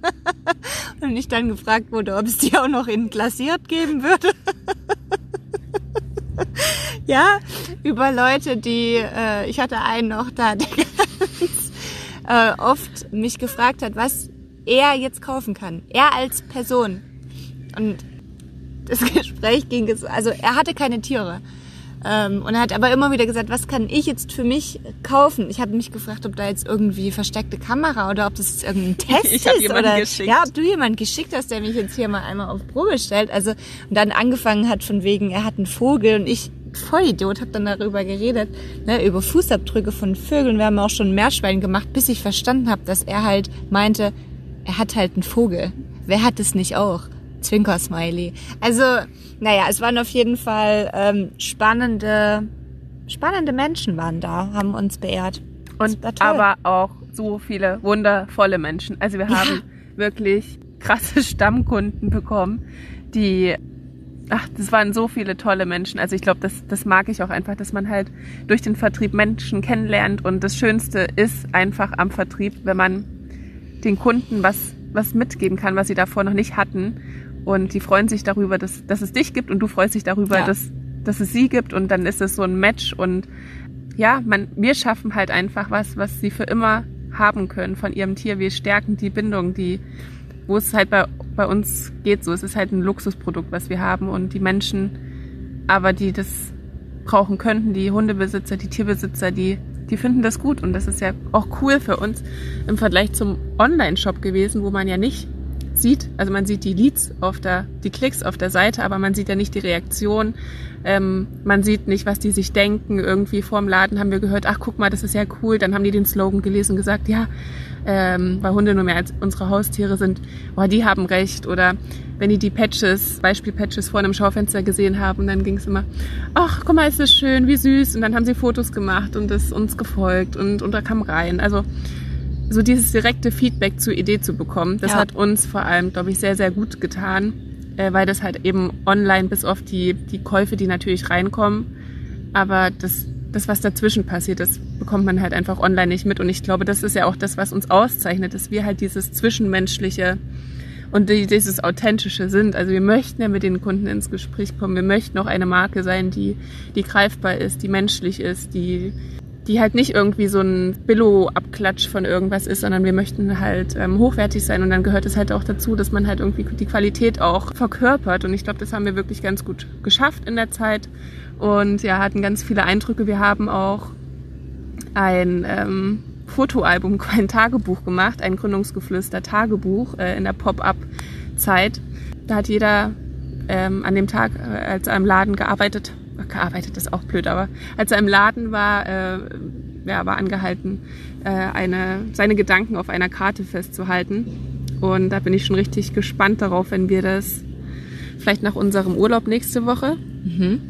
Und ich dann gefragt wurde, ob es die auch noch in glasiert geben würde. Ja, über Leute, die, äh, ich hatte einen noch da, der ganz äh, oft mich gefragt hat, was er jetzt kaufen kann. Er als Person. Und das Gespräch ging, es- also er hatte keine Tiere. Ähm, und er hat aber immer wieder gesagt, was kann ich jetzt für mich kaufen? Ich habe mich gefragt, ob da jetzt irgendwie versteckte Kamera oder ob das jetzt irgendein Test Ich ist. oder, geschickt. Ja, ob du jemanden geschickt hast, der mich jetzt hier mal einmal auf Probe stellt. Also und dann angefangen hat von wegen, er hat einen Vogel und ich Vollidiot habe dann darüber geredet, ne, über Fußabdrücke von Vögeln. Wir haben auch schon Meerschwein gemacht, bis ich verstanden habe, dass er halt meinte, er hat halt einen Vogel. Wer hat es nicht auch? Zwinker-Smiley. Also, naja, es waren auf jeden Fall ähm, spannende, spannende Menschen waren da, haben uns beehrt. Und aber auch so viele wundervolle Menschen. Also wir haben wirklich krasse Stammkunden bekommen, die ach, das waren so viele tolle Menschen. Also ich glaube, das, das mag ich auch einfach, dass man halt durch den Vertrieb Menschen kennenlernt. Und das Schönste ist einfach am Vertrieb, wenn man den Kunden was, was mitgeben kann, was sie davor noch nicht hatten. Und die freuen sich darüber, dass, dass es dich gibt und du freust dich darüber, Ja. dass, dass es sie gibt. Und dann ist es so ein Match. Und ja, man, wir schaffen halt einfach was, was sie für immer haben können von ihrem Tier. Wir stärken die Bindung, die, wo es halt bei, bei uns geht so. Es ist halt ein Luxusprodukt, was wir haben und die Menschen, aber die das brauchen könnten, die Hundebesitzer, die Tierbesitzer, die, die finden das gut und das ist ja auch cool für uns im Vergleich zum Online-Shop gewesen, wo man ja nicht sieht, also man sieht die Leads auf der, die Klicks auf der Seite, aber man sieht ja nicht die Reaktion, ähm, man sieht nicht, was die sich denken. Irgendwie vorm Laden haben wir gehört, ach guck mal, das ist ja cool. Dann haben die den Slogan gelesen und gesagt, ja, ähm, weil Hunde nur mehr als unsere Haustiere sind, boah, die haben recht. Oder wenn die die Patches, Beispielpatches vor einem Schaufenster gesehen haben, dann ging es immer, ach, guck mal, ist das schön, wie süß. Und dann haben sie Fotos gemacht und es uns gefolgt und, und da kam rein. Also so dieses direkte Feedback zur Idee zu bekommen, das Ja. hat uns vor allem, glaube ich, sehr, sehr gut getan, äh, weil das halt eben online bis auf die, die Käufe, die natürlich reinkommen, aber das, das, was dazwischen passiert, das bekommt man halt einfach online nicht mit. Und ich glaube, das ist ja auch das, was uns auszeichnet, dass wir halt dieses Zwischenmenschliche und die, dieses Authentische sind. Also wir möchten ja mit den Kunden ins Gespräch kommen. Wir möchten auch eine Marke sein, die, die greifbar ist, die menschlich ist, die, die halt nicht irgendwie so ein Billo-Abklatsch von irgendwas ist, sondern wir möchten halt ähm, hochwertig sein und dann gehört es halt auch dazu, dass man halt irgendwie die Qualität auch verkörpert und ich glaube, das haben wir wirklich ganz gut geschafft in der Zeit und ja, hatten ganz viele Eindrücke. Wir haben auch ein ähm, Fotoalbum, ein Tagebuch gemacht, ein Gründungsgeflüster Tagebuch äh, in der Pop-up-Zeit. Da hat jeder ähm, an dem Tag, äh, als im Laden gearbeitet, gearbeitet ist auch blöd, aber als er im Laden war, äh, ja, war angehalten, äh, eine, seine Gedanken auf einer Karte festzuhalten. Und da bin ich schon richtig gespannt darauf, wenn wir das vielleicht nach unserem Urlaub nächste Woche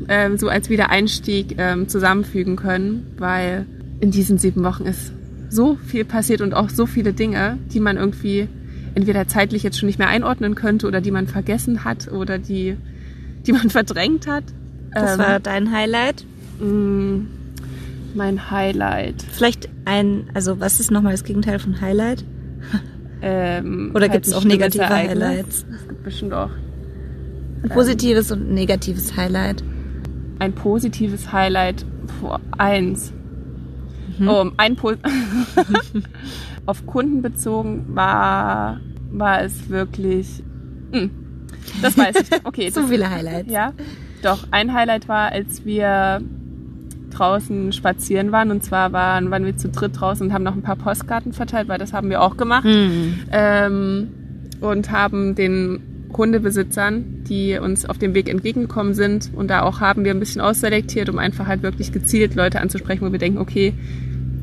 ähm, so als Wiedereinstieg ähm, zusammenfügen können, weil in diesen sieben Wochen ist so viel passiert und auch so viele Dinge, die man irgendwie entweder zeitlich jetzt schon nicht mehr einordnen könnte oder die man vergessen hat oder die, die man verdrängt hat. Das Ähm, war dein Highlight. mh, mein Highlight. Vielleicht ein, also was ist nochmal das Gegenteil von Highlight? Ähm, Oder halt gibt es auch negative Ereignis. Highlights? Es gibt bestimmt auch Ein positives und ein negatives Highlight. ein positives Highlight. Boah, eins. Mhm. Oh, ein po Auf Kunden bezogen war, war es wirklich. Hm, das weiß ich. Okay, So viele Highlights. ja. Doch, ein Highlight war, als wir draußen spazieren waren. Und zwar waren, waren wir zu dritt draußen und haben noch ein paar Postkarten verteilt, weil das haben wir auch gemacht Hm. ähm, und haben den Hundebesitzern, die uns auf dem Weg entgegengekommen sind, und da auch haben wir ein bisschen ausselektiert, um einfach halt wirklich gezielt Leute anzusprechen, wo wir denken, okay,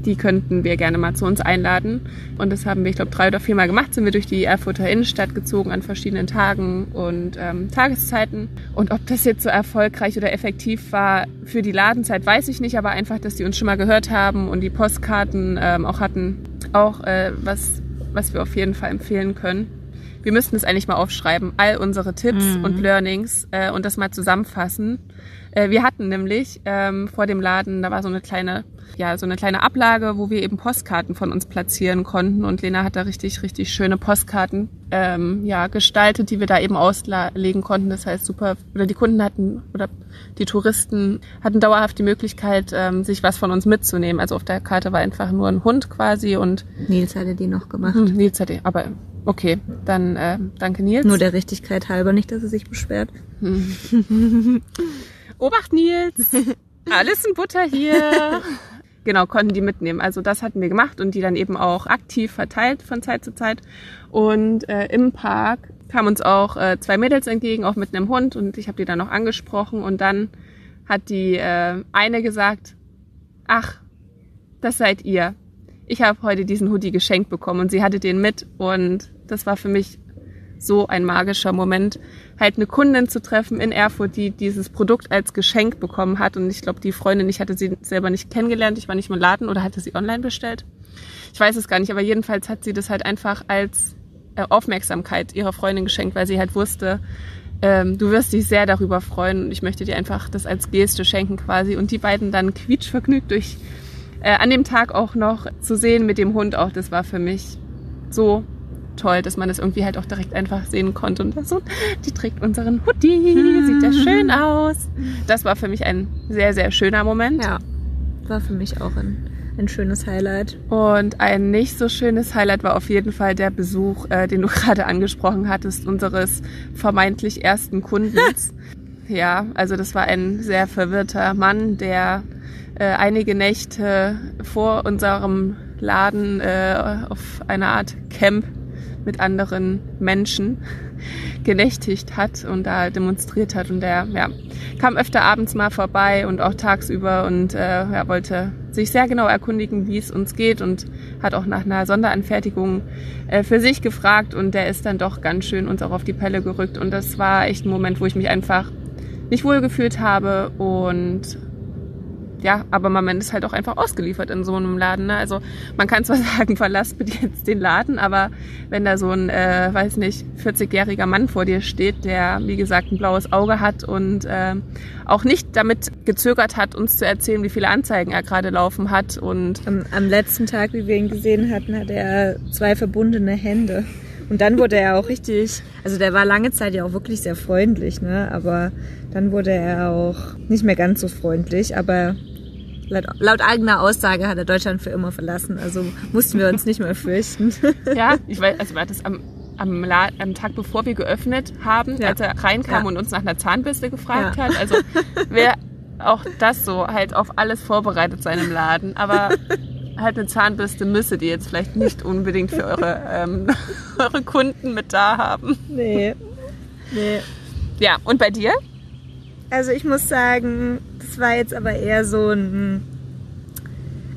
die könnten wir gerne mal zu uns einladen. Und das haben wir, ich glaube, drei oder viermal gemacht, sind wir durch die Erfurter Innenstadt gezogen an verschiedenen Tagen und ähm, Tageszeiten. Und ob das jetzt so erfolgreich oder effektiv war für die Ladenzeit, weiß ich nicht, aber einfach, dass die uns schon mal gehört haben und die Postkarten ähm, auch hatten, auch äh, was, was wir auf jeden Fall empfehlen können. Wir müssten es eigentlich mal aufschreiben, all unsere Tipps Mhm. und Learnings äh, und das mal zusammenfassen. Äh, wir hatten nämlich ähm, vor dem Laden, da war so eine kleine, ja, so eine kleine Ablage, wo wir eben Postkarten von uns platzieren konnten und Lena hat da richtig, richtig schöne Postkarten ähm, ja, gestaltet, die wir da eben auslegen konnten. Das heißt super, oder die Kunden hatten oder die Touristen hatten dauerhaft die Möglichkeit, ähm, sich was von uns mitzunehmen. Also auf der Karte war einfach nur ein Hund quasi und Nils hatte die noch gemacht. hm, Nils hat die, aber okay, dann äh, danke Nils. Nur der Richtigkeit halber, nicht, dass er sich beschwert. Obacht Nils, alles in Butter hier. Genau, konnten die mitnehmen. Also das hatten wir gemacht und die dann eben auch aktiv verteilt von Zeit zu Zeit. Und äh, im Park kamen uns auch äh, zwei Mädels entgegen, auch mit einem Hund und ich habe die dann noch angesprochen und dann hat die äh, eine gesagt, ach, das seid ihr. Ich habe heute diesen Hoodie geschenkt bekommen und sie hatte den mit und das war für mich so ein magischer Moment, halt eine Kundin zu treffen in Erfurt, die dieses Produkt als Geschenk bekommen hat. Und ich glaube, die Freundin, ich hatte sie selber nicht kennengelernt, ich war nicht im Laden oder hatte sie online bestellt. Ich weiß es gar nicht, aber jedenfalls hat sie das halt einfach als äh, Aufmerksamkeit ihrer Freundin geschenkt, weil sie halt wusste, ähm, du wirst dich sehr darüber freuen und ich möchte dir einfach das als Geste schenken quasi. Und die beiden dann quietschvergnügt durch äh, an dem Tag auch noch zu sehen mit dem Hund auch, das war für mich so toll, dass man das irgendwie halt auch direkt einfach sehen konnte. Und so, die trägt unseren Hoodie, sieht ja schön aus. Das war für mich ein sehr, sehr schöner Moment. Ja, war für mich auch ein, ein schönes Highlight. Und ein nicht so schönes Highlight war auf jeden Fall der Besuch, äh, den du gerade angesprochen hattest, unseres vermeintlich ersten Kundens. ja, also das war ein sehr verwirrter Mann, der äh, einige Nächte vor unserem Laden äh, auf einer Art Camp mit anderen Menschen genächtigt hat und da demonstriert hat. Und der ja, kam öfter abends mal vorbei und auch tagsüber und äh, ja, wollte sich sehr genau erkundigen, wie es uns geht und hat auch nach einer Sonderanfertigung äh, für sich gefragt und der ist dann doch ganz schön uns auch auf die Pelle gerückt. Und das war echt ein Moment, wo ich mich einfach nicht wohl gefühlt habe und ja, aber man ist halt auch einfach ausgeliefert in so einem Laden. Ne? Also man kann zwar sagen, verlass bitte jetzt den Laden, aber wenn da so ein, äh, weiß nicht, 40-jähriger Mann vor dir steht, der, wie gesagt, ein blaues Auge hat und äh, auch nicht damit gezögert hat, uns zu erzählen, wie viele Anzeigen er gerade laufen hat. Und am, am letzten Tag, wie wir ihn gesehen hatten, hat er zwei verbundene Hände. Und dann wurde er auch richtig, also der war lange Zeit ja auch wirklich sehr freundlich, ne? Aber dann wurde er auch nicht mehr ganz so freundlich. Aber Laut, laut, eigener Aussage hat er Deutschland für immer verlassen, also mussten wir uns nicht mehr fürchten. ja, ich weiß, also war das am, am, am Tag bevor wir geöffnet haben, ja. als er reinkam ja. und uns nach einer Zahnbürste gefragt ja. hat. Also wer auch das so halt auf alles vorbereitet sein im Laden, aber halt eine Zahnbürste müsstet ihr jetzt vielleicht nicht unbedingt für eure, ähm, eure Kunden mit da haben. Nee. Nee. Ja, und bei dir? Also ich muss sagen, das war jetzt aber eher so ein,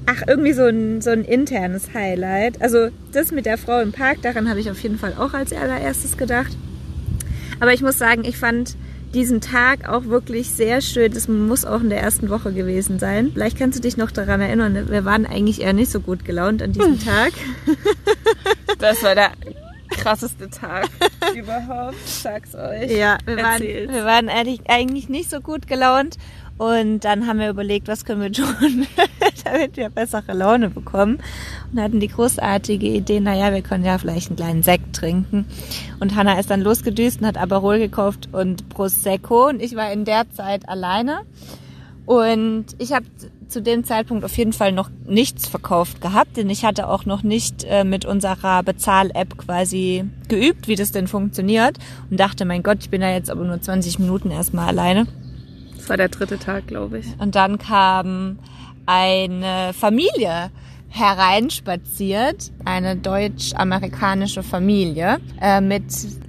ach, irgendwie so ein, so ein internes Highlight. Also das mit der Frau im Park, daran habe ich auf jeden Fall auch als allererstes gedacht. Aber ich muss sagen, ich fand diesen Tag auch wirklich sehr schön. Das muss auch in der ersten Woche gewesen sein. Vielleicht kannst du dich noch daran erinnern, wir waren eigentlich eher nicht so gut gelaunt an diesem hm. Tag. Das war der krasseste Tag überhaupt, sag's euch. Ja, wir waren, wir waren eigentlich nicht so gut gelaunt. Und dann haben wir überlegt, was können wir tun, damit wir bessere Laune bekommen. Und hatten die großartige Idee, naja, wir können ja vielleicht einen kleinen Sekt trinken. Und Hanna ist dann losgedüst und hat Aperol gekauft und Prosecco. Und ich war in der Zeit alleine. Und ich habe zu dem Zeitpunkt auf jeden Fall noch nichts verkauft gehabt, denn ich hatte auch noch nicht äh, mit unserer Bezahl-App quasi geübt, wie das denn funktioniert und dachte, mein Gott, ich bin da jetzt aber nur 20 Minuten erstmal alleine. Das war der dritte Tag, glaube ich. Und dann kam eine Familie hereinspaziert, eine deutsch-amerikanische Familie äh, mit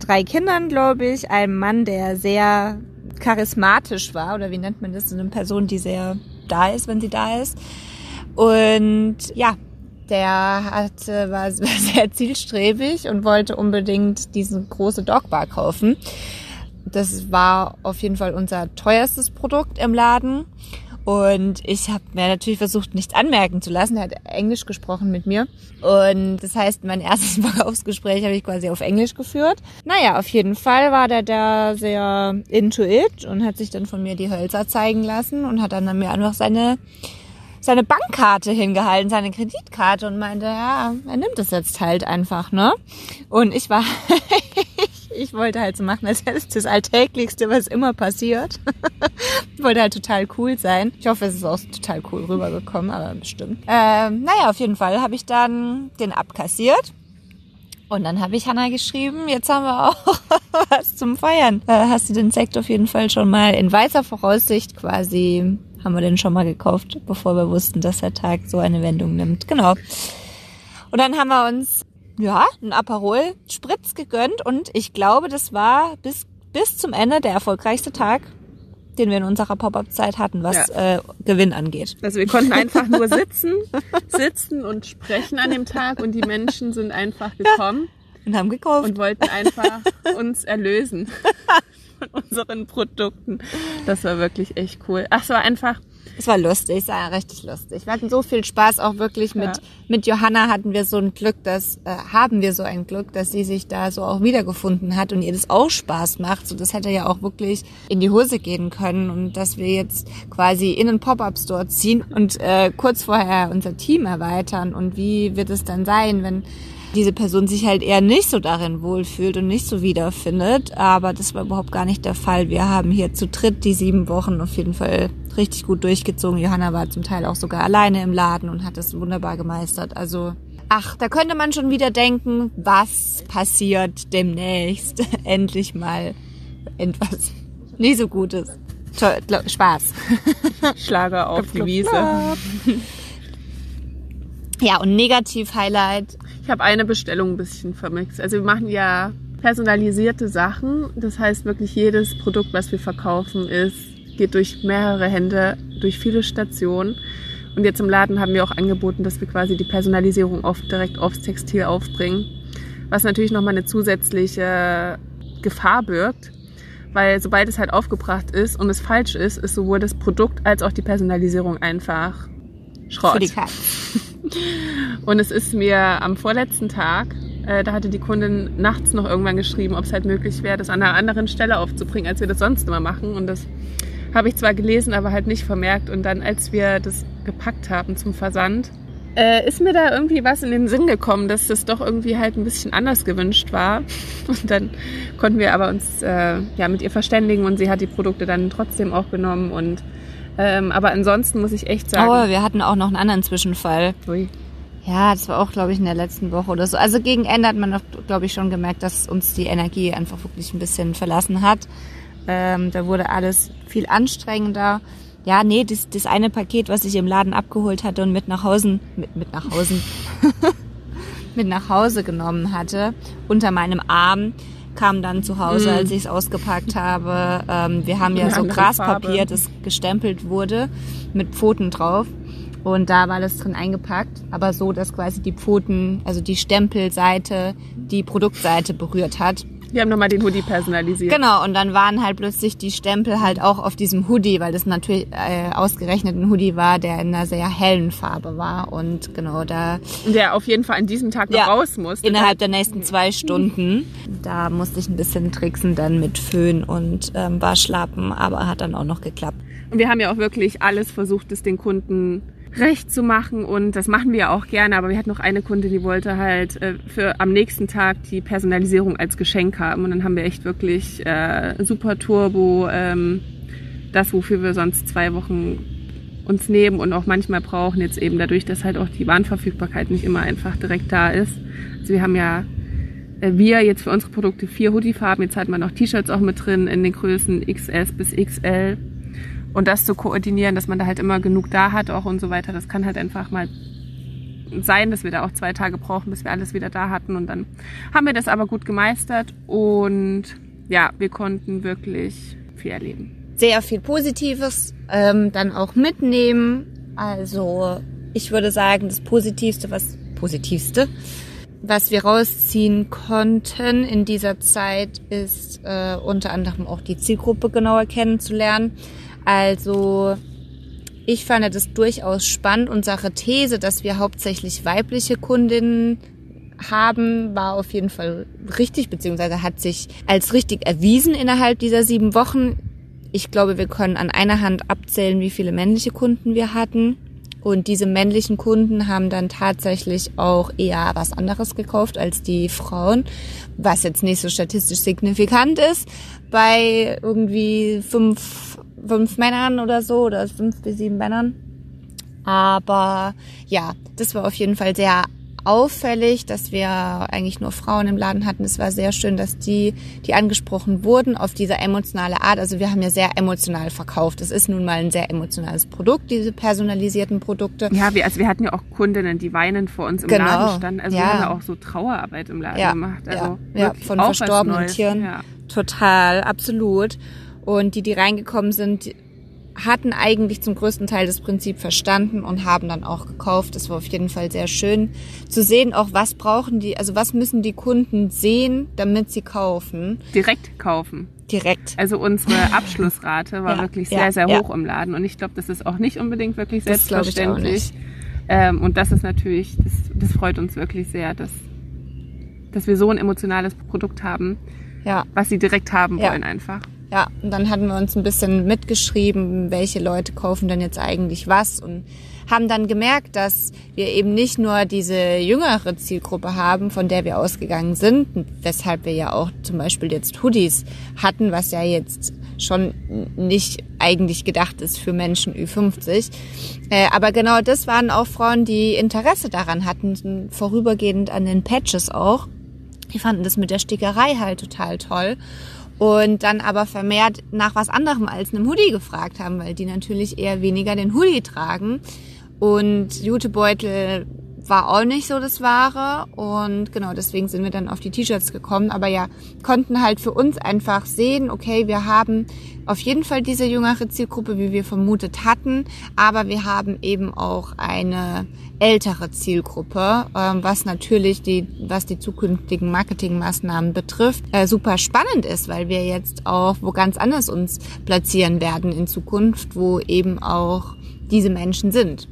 drei Kindern, glaube ich, einem Mann, der sehr charismatisch war, oder wie nennt man das, eine Person, die sehr da ist, wenn sie da ist. Und ja, der hat, war sehr zielstrebig und wollte unbedingt diese große Dogbar kaufen. Das war auf jeden Fall unser teuerstes Produkt im Laden. Und ich habe mir natürlich versucht, nichts anmerken zu lassen. Er hat Englisch gesprochen mit mir. Und das heißt, mein erstes Verkaufsgespräch habe ich quasi auf Englisch geführt. Naja, auf jeden Fall war der da sehr into it und hat sich dann von mir die Hölzer zeigen lassen und hat dann mir einfach seine seine Bankkarte hingehalten, seine Kreditkarte und meinte, ja, er nimmt es jetzt halt einfach, ne? Und ich war, ich wollte halt so machen, als wäre es das Alltäglichste, was immer passiert. ich wollte halt total cool sein. Ich hoffe, es ist auch total cool rübergekommen, aber bestimmt. Ähm, naja, auf jeden Fall habe ich dann den abkassiert. Und dann habe ich Hanna geschrieben, jetzt haben wir auch was zum Feiern. Äh, hast du den Sekt auf jeden Fall schon mal in weißer Voraussicht quasi, haben wir den schon mal gekauft, bevor wir wussten, dass der Tag so eine Wendung nimmt. Genau. Und dann haben wir uns ja, ein Aperol Spritz gegönnt und ich glaube, das war bis, bis zum Ende der erfolgreichste Tag, den wir in unserer Pop-Up-Zeit hatten, was ja. äh, Gewinn angeht. Also wir konnten einfach nur sitzen, sitzen und sprechen an dem Tag und die Menschen sind einfach gekommen. Ja, und haben gekauft. Und wollten einfach uns erlösen von unseren Produkten. Das war wirklich echt cool. Ach, es war einfach Es war lustig, es war richtig lustig. Wir hatten so viel Spaß, auch wirklich mit, Ja. mit Johanna hatten wir so ein Glück, dass, äh, haben wir so ein Glück, dass sie sich da so auch wiedergefunden hat und ihr das auch Spaß macht. So, das hätte ja auch wirklich in die Hose gehen können und dass wir jetzt quasi in einen Pop-Up-Store ziehen und äh, kurz vorher unser Team erweitern und wie wird es dann sein, wenn diese Person sich halt eher nicht so darin wohlfühlt und nicht so wiederfindet. Aber das war überhaupt gar nicht der Fall. Wir haben hier zu dritt die sieben Wochen auf jeden Fall richtig gut durchgezogen. Johanna war zum Teil auch sogar alleine im Laden und hat das wunderbar gemeistert. Also, ach, da könnte man schon wieder denken, was passiert demnächst. Endlich mal etwas nicht so Gutes. Toll, Spaß. Schlager auf die Wiese. Ja, und Negativ-Highlight. Ich habe eine Bestellung ein bisschen vermixt. Also wir machen ja personalisierte Sachen. Das heißt wirklich jedes Produkt, was wir verkaufen, ist, geht durch mehrere Hände, durch viele Stationen. Und jetzt im Laden haben wir auch angeboten, dass wir quasi die Personalisierung oft direkt aufs Textil aufbringen. Was natürlich nochmal eine zusätzliche Gefahr birgt. Weil sobald es halt aufgebracht ist und es falsch ist, ist sowohl das Produkt als auch die Personalisierung einfach Schrott. Für die Katze. Und es ist mir am vorletzten Tag, äh, da hatte die Kundin nachts noch irgendwann geschrieben, ob es halt möglich wäre, das an einer anderen Stelle aufzubringen, als wir das sonst immer machen. Und das habe ich zwar gelesen, aber halt nicht vermerkt. Und dann, als wir das gepackt haben zum Versand, äh, ist mir da irgendwie was in den Sinn gekommen, dass das doch irgendwie halt ein bisschen anders gewünscht war. Und dann konnten wir aber uns äh, ja mit ihr verständigen und sie hat die Produkte dann trotzdem auch genommen. Und ähm, aber ansonsten muss ich echt sagen, Aber wir hatten auch noch einen anderen Zwischenfall. ui, Ja, das war auch, glaube ich, in der letzten Woche oder so. Also gegen Ende hat man, glaube ich, schon gemerkt, dass uns die Energie einfach wirklich ein bisschen verlassen hat. Ähm, da wurde alles viel anstrengender. Ja, nee, das, das eine Paket, was ich im Laden abgeholt hatte und mit nach Hause, mit, mit nach Hause, mit nach Hause genommen hatte, unter meinem Arm, kam dann zu Hause, als ich es ausgepackt habe. Ähm, wir haben ja so Graspapier, das gestempelt wurde mit Pfoten drauf. Und da war das drin eingepackt, aber so, dass quasi die Pfoten, also die Stempelseite, die Produktseite berührt hat. Wir haben nochmal den Hoodie personalisiert. Genau, und dann waren halt plötzlich die Stempel halt auch auf diesem Hoodie, weil das natürlich äh, ausgerechnet ein Hoodie war, der in einer sehr hellen Farbe war. Und genau da Der auf jeden Fall an diesem Tag noch Ja. raus muss. innerhalb der nächsten zwei Stunden, da musste ich ein bisschen tricksen dann mit Föhn und ähm, Waschlappen, aber hat dann auch noch geklappt. Und wir haben ja auch wirklich alles versucht, es den Kunden recht zu machen und das machen wir auch gerne, aber wir hatten noch eine Kunde, die wollte halt äh, für am nächsten Tag die Personalisierung als Geschenk haben und dann haben wir echt wirklich äh, super Turbo, ähm, das wofür wir sonst zwei Wochen uns nehmen und auch manchmal brauchen jetzt eben dadurch, dass halt auch die Warenverfügbarkeit nicht immer einfach direkt da ist. Also wir haben ja äh, wir jetzt für unsere Produkte vier Hoodie-Farben, jetzt hat man noch T-Shirts auch mit drin in den Größen XS bis XL. Und das zu koordinieren, dass man da halt immer genug da hat auch und so weiter, das kann halt einfach mal sein, dass wir da auch zwei Tage brauchen, bis wir alles wieder da hatten. Und dann haben wir das aber gut gemeistert und ja, wir konnten wirklich viel erleben. sehr viel Positives ähm, dann auch mitnehmen. Also ich würde sagen, das Positivste, was Positivste, was wir rausziehen konnten in dieser Zeit, ist äh, unter anderem auch die Zielgruppe genauer kennenzulernen. Also ich fand das durchaus spannend. Unsere These, dass wir hauptsächlich weibliche Kundinnen haben, war auf jeden Fall richtig, beziehungsweise hat sich als richtig erwiesen innerhalb dieser sieben Wochen. Ich glaube, wir können an einer Hand abzählen, wie viele männliche Kunden wir hatten. Und diese männlichen Kunden haben dann tatsächlich auch eher was anderes gekauft als die Frauen, was jetzt nicht so statistisch signifikant ist. Bei irgendwie fünf, fünf Männern oder so, oder fünf bis sieben Männern. Aber ja, das war auf jeden Fall sehr auffällig, dass wir eigentlich nur Frauen im Laden hatten. Es war sehr schön, dass die, die angesprochen wurden auf diese emotionale Art. Also wir haben ja sehr emotional verkauft. Es ist nun mal ein sehr emotionales Produkt, diese personalisierten Produkte. Ja, wir, also wir hatten ja auch Kundinnen, die weinend vor uns im Genau, Laden standen. Also wir ja. haben ja auch so Trauerarbeit im Laden Ja, gemacht. Also ja, ja, von verstorbenen. Tieren. Ja. Total, absolut. Und die, die reingekommen sind, hatten eigentlich zum größten Teil das Prinzip verstanden und haben dann auch gekauft. Das war auf jeden Fall sehr schön zu sehen, auch was brauchen die, also was müssen die Kunden sehen, damit sie kaufen. Direkt kaufen. direkt. Also unsere Abschlussrate war Ja, wirklich ja, sehr, sehr ja. hoch im Laden. Und ich glaube, das ist auch nicht unbedingt wirklich Das selbstverständlich. Ähm, und das ist natürlich, das, das freut uns wirklich sehr, dass, dass wir so ein emotionales Produkt haben, Ja. was sie direkt haben wollen einfach. Ja, und dann hatten wir uns ein bisschen mitgeschrieben, welche Leute kaufen denn jetzt eigentlich was und haben dann gemerkt, dass wir eben nicht nur diese jüngere Zielgruppe haben, von der wir ausgegangen sind, weshalb wir ja auch zum Beispiel jetzt Hoodies hatten, was ja jetzt schon nicht eigentlich gedacht ist für Menschen Ü50. Äh, aber genau das waren auch Frauen, die Interesse daran hatten, vorübergehend an den Patches auch. Die fanden das mit der Stickerei halt total toll und dann aber vermehrt nach was anderem als einem Hoodie gefragt haben, weil die natürlich eher weniger den Hoodie tragen. Und Jutebeutel war auch nicht so das Wahre. Und genau deswegen sind wir dann auf die T-Shirts gekommen, aber ja, konnten halt für uns einfach sehen, okay, wir haben auf jeden Fall diese jüngere Zielgruppe, wie wir vermutet hatten, aber wir haben eben auch eine ältere Zielgruppe, ähm, was natürlich die, was die zukünftigen Marketingmaßnahmen betrifft, äh, super spannend ist, weil wir jetzt auch wo ganz anders uns platzieren werden in Zukunft, wo eben auch diese Menschen sind.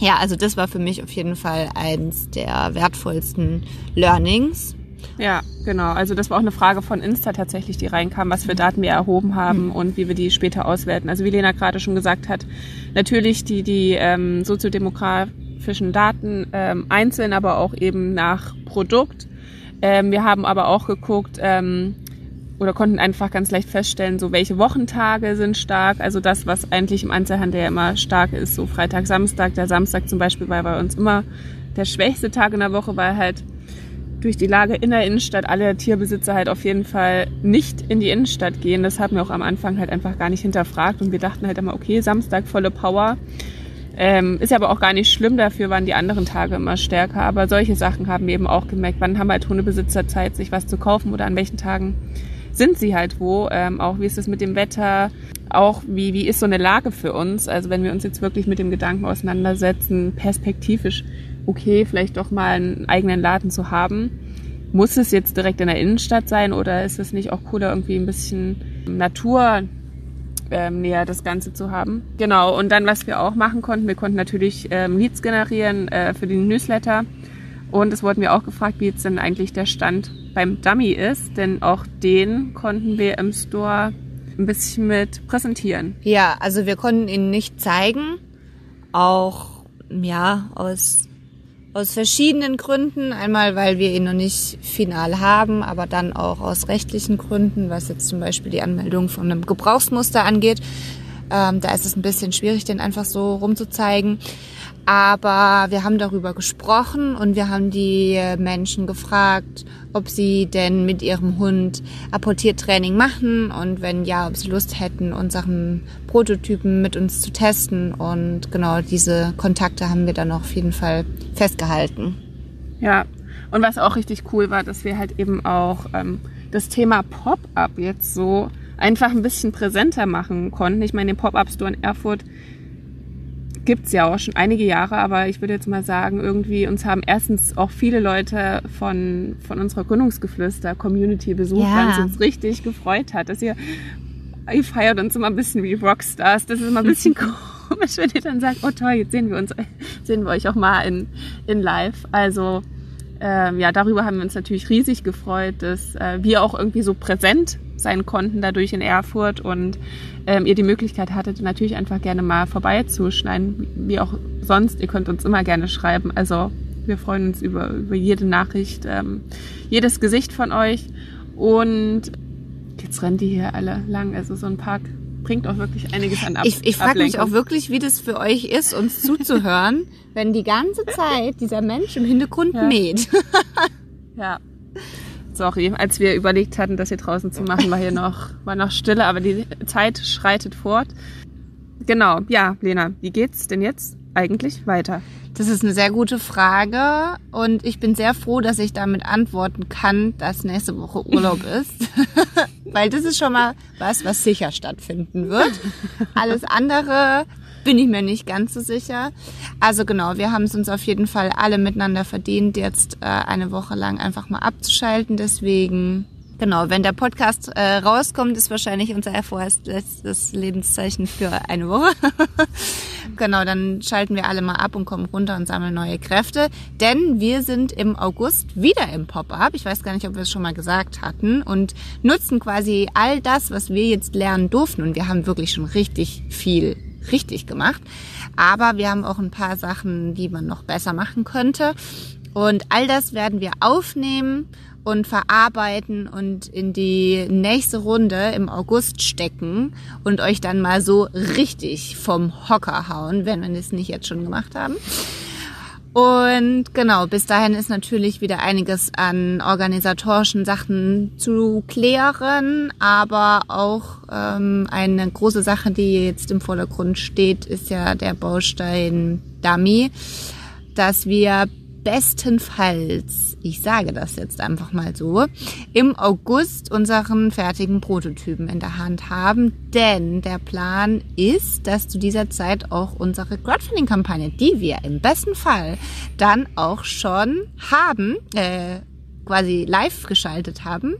Ja, also das war für mich auf jeden Fall eins der wertvollsten Learnings. Ja, genau. Also das war auch eine Frage von Insta tatsächlich, die reinkam, was für Daten wir erhoben haben Mhm. und wie wir die später auswerten. Also wie Lena gerade schon gesagt hat, natürlich die, die ähm, soziodemografischen Daten ähm, einzeln, aber auch eben nach Produkt. Ähm, wir haben aber auch geguckt, ähm, oder konnten einfach ganz leicht feststellen, so welche Wochentage sind stark. Also das, was eigentlich im Einzelhandel ja immer stark ist, so Freitag, Samstag. Der Samstag zum Beispiel war bei uns immer der schwächste Tag in der Woche, weil halt durch die Lage in der Innenstadt alle Tierbesitzer halt auf jeden Fall nicht in die Innenstadt gehen. Das haben wir auch am Anfang halt einfach gar nicht hinterfragt und wir dachten halt immer, okay, Samstag volle Power. Ähm, ist ja aber auch gar nicht schlimm, dafür waren die anderen Tage immer stärker. Aber solche Sachen haben wir eben auch gemerkt. Wann haben halt Hundebesitzer Zeit, sich was zu kaufen oder an welchen Tagen sind sie halt wo? Ähm, auch wie ist es mit dem Wetter? Auch wie, wie ist so eine Lage für uns? Also wenn wir uns jetzt wirklich mit dem Gedanken auseinandersetzen, perspektivisch, okay, vielleicht doch mal einen eigenen Laden zu haben. Muss es jetzt direkt in der Innenstadt sein oder ist es nicht auch cooler, irgendwie ein bisschen Natur ähm, näher das Ganze zu haben. Genau, und dann, was wir auch machen konnten, wir konnten natürlich ähm, Leads generieren äh, für den Newsletter. Und es wurden wir auch gefragt, wie jetzt denn eigentlich der Stand beim Dummy ist, denn auch den konnten wir im Store ein bisschen mit präsentieren. Ja, also wir konnten ihn nicht zeigen, auch ja aus aus verschiedenen Gründen. Einmal, weil wir ihn noch nicht final haben, aber dann auch aus rechtlichen Gründen, was jetzt zum Beispiel die Anmeldung von einem Gebrauchsmuster angeht. Ähm, da ist es ein bisschen schwierig, den einfach so rumzuzeigen. Aber wir haben darüber gesprochen und wir haben die Menschen gefragt, ob sie denn mit ihrem Hund Apportiertraining machen und wenn ja, ob sie Lust hätten, unseren Prototypen mit uns zu testen. Und genau diese Kontakte haben wir dann auf jeden Fall festgehalten. Ja, und was auch richtig cool war, dass wir halt eben auch ähm, das Thema Pop-up jetzt so einfach ein bisschen präsenter machen konnten. Ich meine, den Pop-up-Store in Erfurt gibt's ja auch schon einige Jahre, aber ich würde jetzt mal sagen, irgendwie uns haben erstens auch viele Leute von, von unserer Gründungsgeflüster-Community besucht, Ja. weil es uns richtig gefreut hat, dass ihr, ihr feiert uns immer ein bisschen wie Rockstars. Das ist immer ein bisschen komisch, wenn ihr dann sagt, oh toll, jetzt sehen wir uns, sehen wir euch auch mal in, in live. Also, ähm, ja, darüber haben wir uns natürlich riesig gefreut, dass äh, wir auch irgendwie so präsent sein konnten dadurch in Erfurt und ähm, ihr die Möglichkeit hattet, natürlich einfach gerne mal vorbeizuschneiden, wie auch sonst. Ihr könnt uns immer gerne schreiben. Also wir freuen uns über, über jede Nachricht, ähm, jedes Gesicht von euch. Und jetzt rennen die hier alle lang. Also so ein Park bringt auch wirklich einiges an Ab Ich, ich frage mich auch wirklich, wie das für euch ist, uns zuzuhören, wenn die ganze Zeit dieser Mensch im Hintergrund Ja. mäht. Ja. Sorry, als wir überlegt hatten, das hier draußen zu machen, war hier noch, war noch Stille, aber die Zeit schreitet fort. Genau, ja, Lena, wie geht's denn jetzt eigentlich weiter? Das ist eine sehr gute Frage und ich bin sehr froh, dass ich damit antworten kann, dass nächste Woche Urlaub ist. Weil das ist schon mal was, was sicher stattfinden wird. Alles andere bin ich mir nicht ganz so sicher. Also genau, wir haben es uns auf jeden Fall alle miteinander verdient, jetzt äh, eine Woche lang einfach mal abzuschalten. Deswegen Genau, wenn der Podcast äh, rauskommt, ist wahrscheinlich unser vorerst letztes Lebenszeichen für eine Woche. genau, dann schalten wir alle mal ab und kommen runter und sammeln neue Kräfte. Denn wir sind im August wieder im Pop-up. Ich weiß gar nicht, ob wir es schon mal gesagt hatten. Und nutzen quasi all das, was wir jetzt lernen durften. Und wir haben wirklich schon richtig viel richtig gemacht. Aber wir haben auch ein paar Sachen, die man noch besser machen könnte. Und all das werden wir aufnehmen und verarbeiten und in die nächste Runde im August stecken und euch dann mal so richtig vom Hocker hauen, wenn wir das nicht jetzt schon gemacht haben. Und genau, bis dahin ist natürlich wieder einiges an organisatorischen Sachen zu klären, aber auch ähm, eine große Sache, die jetzt im Vordergrund steht, ist ja der Baustein Dummy, dass wir bestenfalls, ich sage das jetzt einfach mal so, im August unseren fertigen Prototypen in der Hand haben. Denn der Plan ist, dass zu dieser Zeit auch unsere Crowdfunding-Kampagne, die wir im besten Fall dann auch schon haben, äh, quasi live geschaltet haben,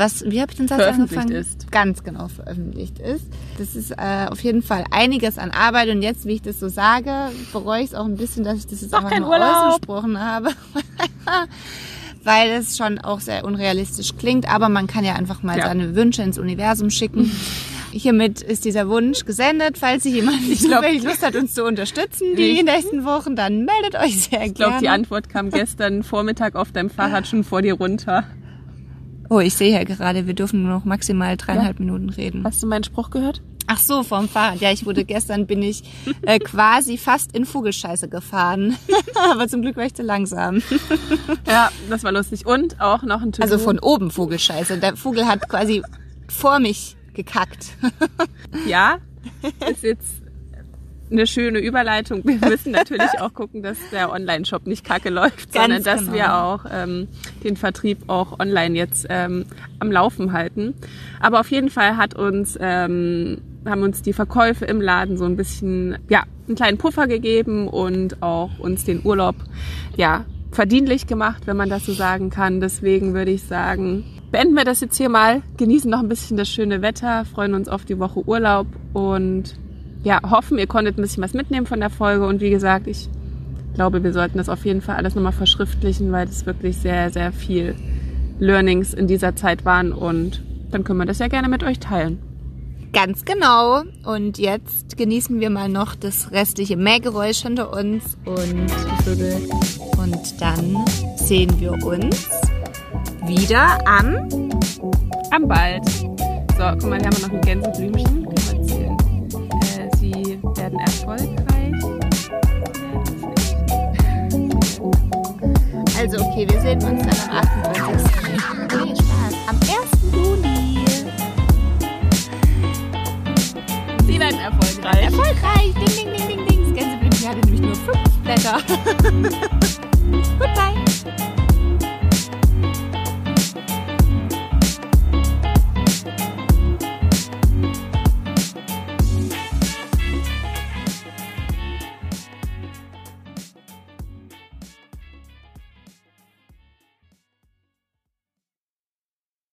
was, wie habe ich den Satz angefangen? ist. Ganz genau veröffentlicht ist. Das ist äh, auf jeden Fall einiges an Arbeit und jetzt, wie ich das so sage, bereue ich es auch ein bisschen, dass ich das jetzt einfach nur Urlaub. ausgesprochen habe. Weil es schon auch sehr unrealistisch klingt, aber man kann ja einfach mal Ja. seine Wünsche ins Universum schicken. Hiermit ist dieser Wunsch gesendet. Falls sich jemand nicht glaub- zufällig Lust hat, uns zu unterstützen, die Ich- nächsten Wochen, dann meldet euch sehr Ich glaube, gerne. die Antwort kam gestern Vormittag auf deinem Fahrrad schon vor dir runter. Oh, ich sehe ja gerade, wir dürfen nur noch maximal dreieinhalb Minuten reden. Hast du meinen Spruch gehört? Ach so, vom Fahrrad. Ja, ich wurde gestern bin ich äh, quasi fast in Vogelscheiße gefahren. Aber zum Glück war ich zu langsam. Ja, das war lustig. Und auch noch ein To-Do. Also von oben Vogelscheiße. Der Vogel hat quasi vor mich gekackt. Ja, ist jetzt eine schöne Überleitung. Wir müssen natürlich auch gucken, dass der Online-Shop nicht kacke läuft, Ganz sondern dass genau. wir auch ähm, den Vertrieb auch online jetzt ähm, am Laufen halten. Aber auf jeden Fall hat uns ähm, haben uns die Verkäufe im Laden so ein bisschen ja einen kleinen Puffer gegeben und auch uns den Urlaub ja verdienlich gemacht, wenn man das so sagen kann. Deswegen würde ich sagen, beenden wir das jetzt hier mal, genießen noch ein bisschen das schöne Wetter, freuen uns auf die Woche Urlaub und ja, hoffen, ihr konntet ein bisschen was mitnehmen von der Folge. Und wie gesagt, ich glaube, wir sollten das auf jeden Fall alles nochmal verschriftlichen, weil das wirklich sehr, sehr viel Learnings in dieser Zeit waren. Und dann können wir das ja gerne mit euch teilen. Ganz genau. Und jetzt genießen wir mal noch das restliche Mähgeräusch hinter uns und. Und dann sehen wir uns wieder am Am Bald. So, guck mal, hier haben wir noch ein Gänseblümchen. Werden erfolgreich. Also okay, wir sehen uns dann am 28. Nee, Spaß. Am 1. Juli. Sie werden erfolgreich. Erfolgreich. Ding, ding, ding, ding, ding. Das Gänseblümchen hatte nämlich nur fünf Blätter. Goodbye.